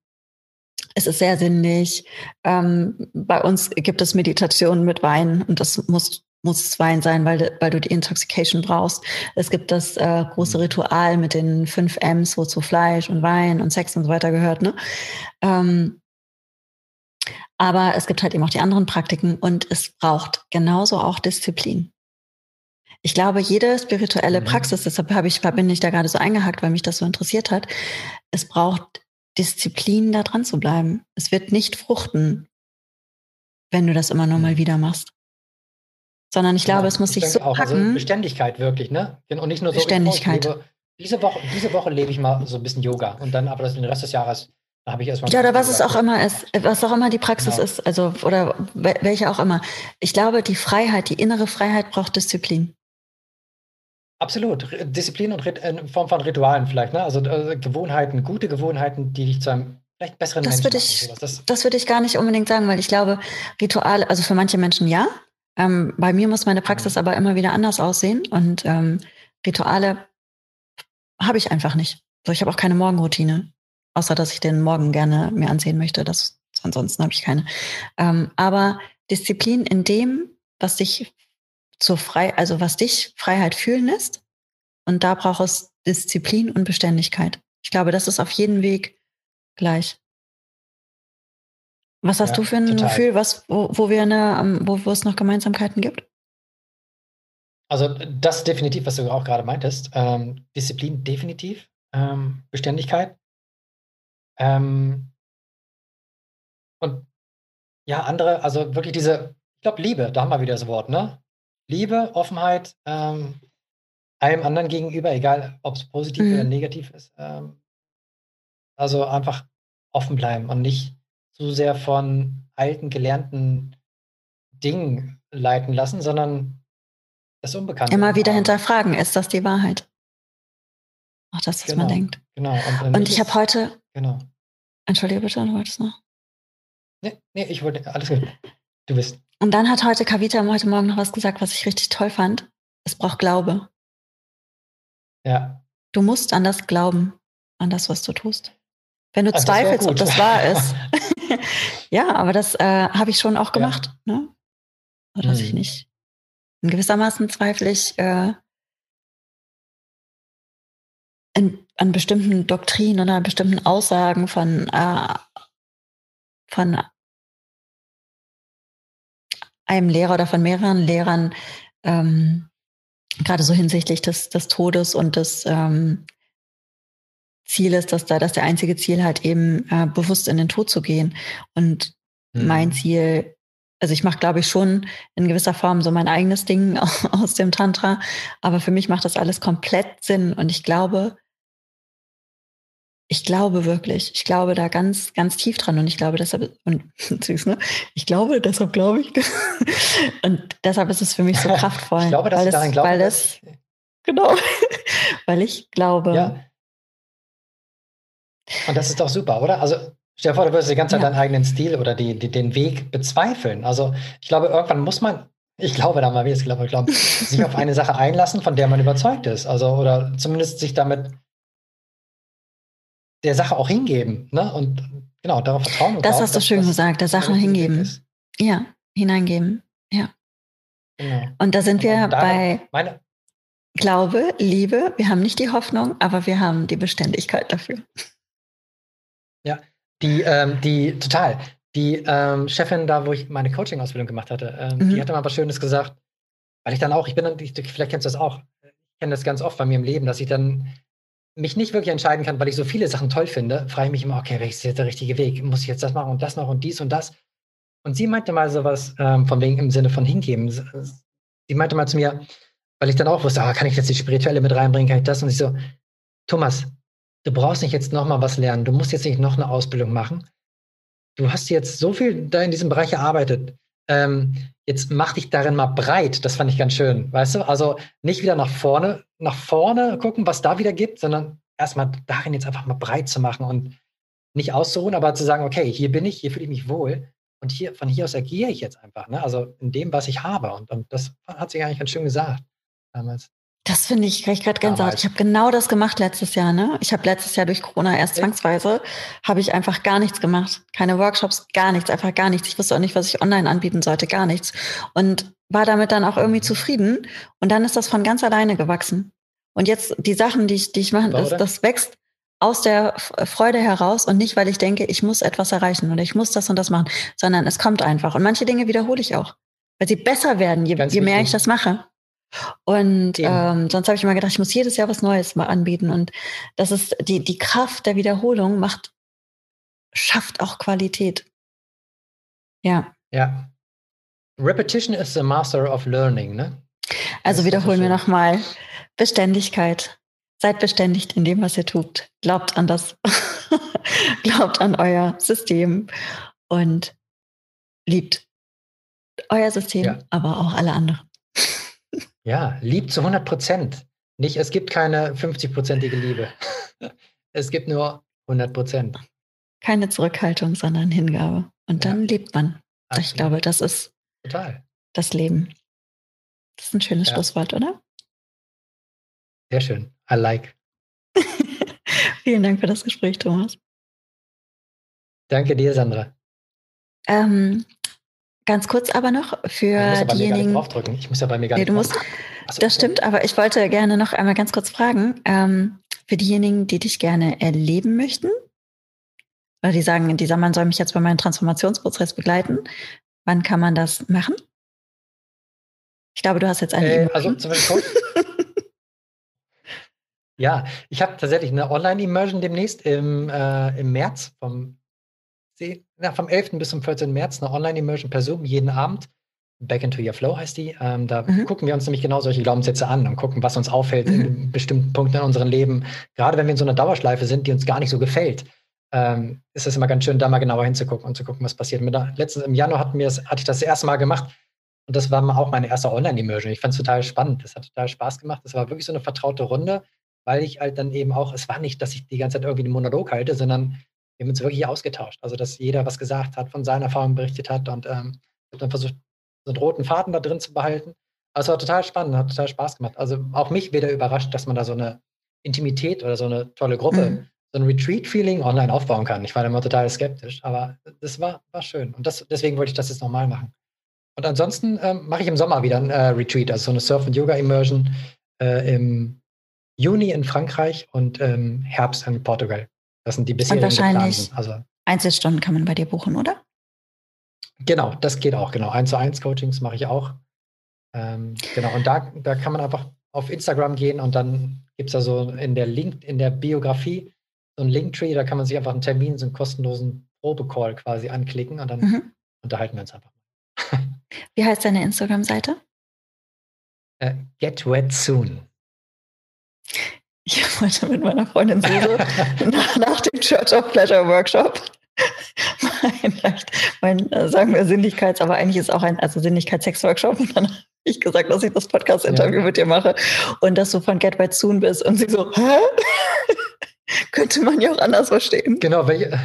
es ist sehr sinnlich. Ähm, bei uns gibt es Meditation mit Wein und das muss muss es Wein sein, weil, weil du die Intoxication brauchst. Es gibt das äh, große mhm. Ritual mit den fünf M's, wozu Fleisch und Wein und Sex und so weiter gehört. Ne? Ähm, aber es gibt halt eben auch die anderen Praktiken und es braucht genauso auch Disziplin. Ich glaube, jede spirituelle mhm. Praxis, deshalb habe ich, bin ich da gerade so eingehakt, weil mich das so interessiert hat, es braucht Disziplin, da dran zu bleiben. Es wird nicht fruchten, wenn du das immer nur mal mhm. wieder machst. Sondern ich glaube, ja, es muss sich so auch. Also packen. Also Beständigkeit wirklich, ne? Und nicht nur so. Beständigkeit. Lebe, diese, Woche, diese Woche lebe ich mal so ein bisschen Yoga und dann aber das den Rest des Jahres habe ich erstmal. Ja, oder was es auch immer ist, was auch immer die Praxis genau. ist, also oder welche auch immer. Ich glaube, die Freiheit, die innere Freiheit braucht Disziplin. Absolut. Disziplin und in Form von Ritualen vielleicht, ne? Also äh, Gewohnheiten, gute Gewohnheiten, die dich zu einem vielleicht besseren das Menschen würde ich, Das, das würde ich gar nicht unbedingt sagen, weil ich glaube, Rituale, also für manche Menschen ja. Ähm, bei mir muss meine Praxis mhm. aber immer wieder anders aussehen und ähm, Rituale habe ich einfach nicht. So, ich habe auch keine Morgenroutine, außer dass ich den Morgen gerne mir ansehen möchte. Das, ansonsten habe ich keine. Ähm, aber Disziplin in dem, was dich zur frei, also was dich Freiheit fühlen lässt. Und da braucht es Disziplin und Beständigkeit. Ich glaube, das ist auf jedem Weg gleich. Was hast ja, du für ein total. Gefühl, was, wo, wo wir eine, ähm, wo, wo es noch Gemeinsamkeiten gibt? Also das definitiv, was du auch gerade meintest. Ähm, Disziplin definitiv, ähm, Beständigkeit. Ähm, und ja, andere, also wirklich diese, ich glaube, Liebe, da haben wir wieder das Wort, ne? Liebe, Offenheit, ähm, einem anderen gegenüber, egal ob es positiv mhm. oder negativ ist. Ähm, also einfach offen bleiben und nicht zu sehr von alten, gelernten Dingen leiten lassen, sondern das Unbekannte. Immer wieder hinterfragen, ist das die Wahrheit? Auch das, was genau, man denkt. Genau. Und, und ich habe heute. Genau. Entschuldige bitte, du wolltest noch? Nee, nee, ich wollte. Alles gut. Du bist. Und dann hat heute Kavita heute Morgen noch was gesagt, was ich richtig toll fand. Es braucht Glaube. Ja. Du musst an das glauben, an das, was du tust. Wenn du Ach, zweifelst, ob das wahr ist. ja, aber das äh, habe ich schon auch gemacht. Ja. Ne? Oder dass hm. ich nicht. In gewissermaßen zweifle ich äh, in, an bestimmten Doktrinen oder an bestimmten Aussagen von, äh, von einem Lehrer oder von mehreren Lehrern, ähm, gerade so hinsichtlich des, des Todes und des ähm, Zieles, dass da das der einzige Ziel halt eben äh, bewusst in den Tod zu gehen. Und mhm. mein Ziel, also ich mache, glaube ich, schon in gewisser Form so mein eigenes Ding aus dem Tantra, aber für mich macht das alles komplett Sinn und ich glaube, ich glaube wirklich, ich glaube da ganz, ganz tief dran und ich glaube deshalb, und süß, ne? Ich glaube, deshalb glaube ich. und deshalb ist es für mich so kraftvoll. ich glaube, dass weil ich daran glaube. Weil das, genau, weil ich glaube. Ja. Und das ist doch super, oder? Also stell dir vor, du würdest die ganze Zeit ja. deinen eigenen Stil oder die, die, den Weg bezweifeln. Also ich glaube, irgendwann muss man, ich glaube da mal, wie es glaube, ich glaube, sich auf eine Sache einlassen, von der man überzeugt ist. Also, oder zumindest sich damit der Sache auch hingeben. Ne? Und genau, darauf vertrauen. Und das hast du schön gesagt, der Sache hingeben. Ja, hineingeben. Ja. Genau. Und da sind wir bei meine, Glaube, Liebe. Wir haben nicht die Hoffnung, aber wir haben die Beständigkeit dafür. Ja, die, ähm, die, total. Die ähm, Chefin da, wo ich meine Coaching-Ausbildung gemacht hatte, ähm, mhm. die hatte mal was Schönes gesagt, weil ich dann auch, ich bin dann, vielleicht kennst du das auch, ich kenne das ganz oft bei mir im Leben, dass ich dann mich nicht wirklich entscheiden kann, weil ich so viele Sachen toll finde, frage ich mich immer, okay, welches ist jetzt der richtige Weg? Muss ich jetzt das machen und das noch und dies und das? Und sie meinte mal sowas ähm, von wegen im Sinne von hingeben. Sie meinte mal zu mir, weil ich dann auch wusste, ah, kann ich jetzt die Spirituelle mit reinbringen, kann ich das? Und ich so, Thomas, du brauchst nicht jetzt nochmal was lernen, du musst jetzt nicht noch eine Ausbildung machen. Du hast jetzt so viel da in diesem Bereich gearbeitet. ähm, jetzt mach dich darin mal breit. Das fand ich ganz schön, weißt du? Also nicht wieder nach vorne, nach vorne gucken, was da wieder gibt, sondern erstmal darin jetzt einfach mal breit zu machen und nicht auszuruhen, aber zu sagen, okay, hier bin ich, hier fühle ich mich wohl und hier, von hier aus agiere ich jetzt einfach, ne? Also in dem, was ich habe. Und, und das hat sich eigentlich ganz schön gesagt damals. Das finde ich, kriege ich gerade Gänsehaut. Ich habe genau das gemacht letztes Jahr. Ne? Ich habe letztes Jahr durch Corona erst zwangsweise, habe ich einfach gar nichts gemacht. Keine Workshops, gar nichts, einfach gar nichts. Ich wusste auch nicht, was ich online anbieten sollte, gar nichts. Und war damit dann auch irgendwie zufrieden. Und dann ist das von ganz alleine gewachsen. Und jetzt die Sachen, die ich, die ich mache, das, das wächst aus der Freude heraus und nicht, weil ich denke, ich muss etwas erreichen oder ich muss das und das machen, sondern es kommt einfach. Und manche Dinge wiederhole ich auch, weil sie besser werden, je, je mehr ich das mache. Und ähm, sonst habe ich immer gedacht, ich muss jedes Jahr was Neues mal anbieten. Und das ist die, die Kraft der Wiederholung macht, schafft auch Qualität. Ja. Ja. Repetition is the master of learning, ne? Also wiederholen wir nochmal. Beständigkeit. Seid beständigt in dem, was ihr tut. Glaubt an das. Glaubt an euer System und liebt euer System, ja. aber auch alle anderen. Ja, lieb zu 100 Prozent. Nicht, es gibt keine 50-prozentige Liebe. Es gibt nur 100 Prozent. Keine Zurückhaltung, sondern Hingabe. Und dann ja. lebt man. Absolut. Ich glaube, das ist Total. das Leben. Das ist ein schönes ja. Schlusswort, oder? Sehr schön. I like. Vielen Dank für das Gespräch, Thomas. Danke dir, Sandra. Ähm, Ganz kurz aber noch für ich diejenigen. draufdrücken. Ich muss ja bei mir gar nee, nicht du musst, so, Das stimmt, aber ich wollte gerne noch einmal ganz kurz fragen, ähm, für diejenigen, die dich gerne erleben möchten, oder die sagen, dieser Mann soll mich jetzt bei meinem Transformationsprozess begleiten, wann kann man das machen? Ich glaube, du hast jetzt eine. Äh, also zum Beispiel Ja, ich habe tatsächlich eine Online-Immersion demnächst im, äh, im März vom ja, vom 11. bis zum 14. März eine Online-Immersion per Zoom jeden Abend. Back into Your Flow heißt die. Ähm, da mhm. gucken wir uns nämlich genau solche Glaubenssätze an und gucken, was uns auffällt mhm. in bestimmten Punkten in unserem Leben. Gerade wenn wir in so einer Dauerschleife sind, die uns gar nicht so gefällt, ähm, ist es immer ganz schön, da mal genauer hinzugucken und zu gucken, was passiert. Mit der, letztens im Januar hatten wir das, hatte ich das, das erste Mal gemacht und das war auch meine erste Online-Immersion. Ich fand es total spannend. Das hat total Spaß gemacht. Das war wirklich so eine vertraute Runde, weil ich halt dann eben auch, es war nicht, dass ich die ganze Zeit irgendwie den Monolog halte, sondern wir haben uns wirklich ausgetauscht. Also, dass jeder was gesagt hat, von seinen Erfahrungen berichtet hat und ähm, dann versucht, so einen roten Faden da drin zu behalten. Also, war total spannend, hat total Spaß gemacht. Also, auch mich wieder überrascht, dass man da so eine Intimität oder so eine tolle Gruppe, mhm. so ein Retreat-Feeling online aufbauen kann. Ich war immer total skeptisch, aber das war, war schön. Und das, deswegen wollte ich das jetzt nochmal machen. Und ansonsten ähm, mache ich im Sommer wieder ein äh, Retreat, also so eine Surf- und Yoga-Immersion äh, im Juni in Frankreich und im Herbst in Portugal. Das sind die bisherigen Und wahrscheinlich also, Einzelstunden kann man bei dir buchen, oder? Genau, das geht auch, genau. Eins zu eins Coachings mache ich auch. Ähm, genau, und da, da kann man einfach auf Instagram gehen und dann gibt es da so in der Link, in der Biografie so ein Linktree, da kann man sich einfach einen Termin, so einen kostenlosen Probecall quasi anklicken und dann mhm. unterhalten wir uns einfach. Wie heißt deine Instagram-Seite? Uh, get wet soon. Ich wollte mit meiner Freundin Suse nach, nach, dem Church of Pleasure Workshop mein, mein, äh, sagen wir Sinnlichkeits, aber eigentlich ist auch ein, also Sinnlichkeits-Sex-Workshop und dann habe ich gesagt, dass ich das Podcast-Interview ja. mit dir mache und dass du von Get Right Soon bist und sie so, hä? Könnte man ja auch anders verstehen. Genau, welche,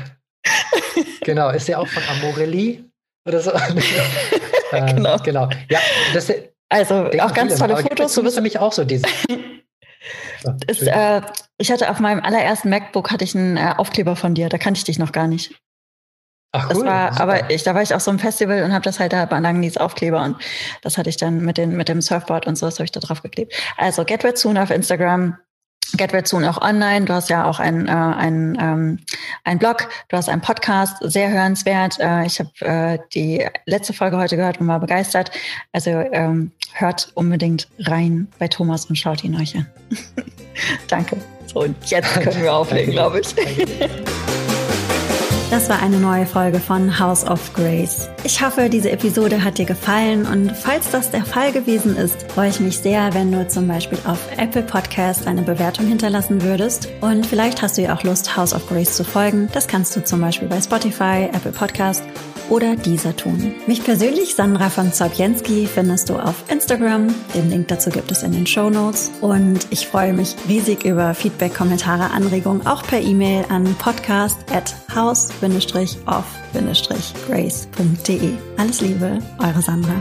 genau, ist der auch von Amorelli oder so? äh, genau. genau. Ja, das, also auch ganz tolle Fotos. Du bist nämlich auch so ist, äh, ich hatte auf meinem allerersten MacBook hatte ich einen äh, Aufkleber von dir, da kannte ich dich noch gar nicht. Ach, cool, das war, aber ich, da war ich auf so einem Festival und habe das halt da beanlangen, dieses Aufkleber und das hatte ich dann mit, den, mit dem Surfboard und so, das habe ich da drauf geklebt. Also Get Red Soon auf Instagram, Get Red Soon auch online. Du hast ja auch ein, äh, ein, ähm, ein Blog, du hast einen Podcast, sehr hörenswert. Äh, ich habe äh, die letzte Folge heute gehört und war begeistert. Also ähm, hört unbedingt rein bei Thomas und schaut ihn euch an. Danke. So, und jetzt können wir auflegen, glaube ich. Das war eine neue Folge von House of Grace. Ich hoffe, diese Episode hat dir gefallen und falls das der Fall gewesen ist, freue ich mich sehr, wenn du zum Beispiel auf Apple Podcast eine Bewertung hinterlassen würdest. Und vielleicht hast du ja auch Lust, House of Grace zu folgen. Das kannst du zum Beispiel bei Spotify, Apple Podcast oder dieser tun. Mich persönlich, Sandra von Zaubjenski, findest du auf Instagram. Den Link dazu gibt es in den Show Notes. Und ich freue mich riesig über Feedback, Kommentare, Anregungen, auch per E-Mail an podcast at house-off-grace.de. Alles Liebe, eure Sandra.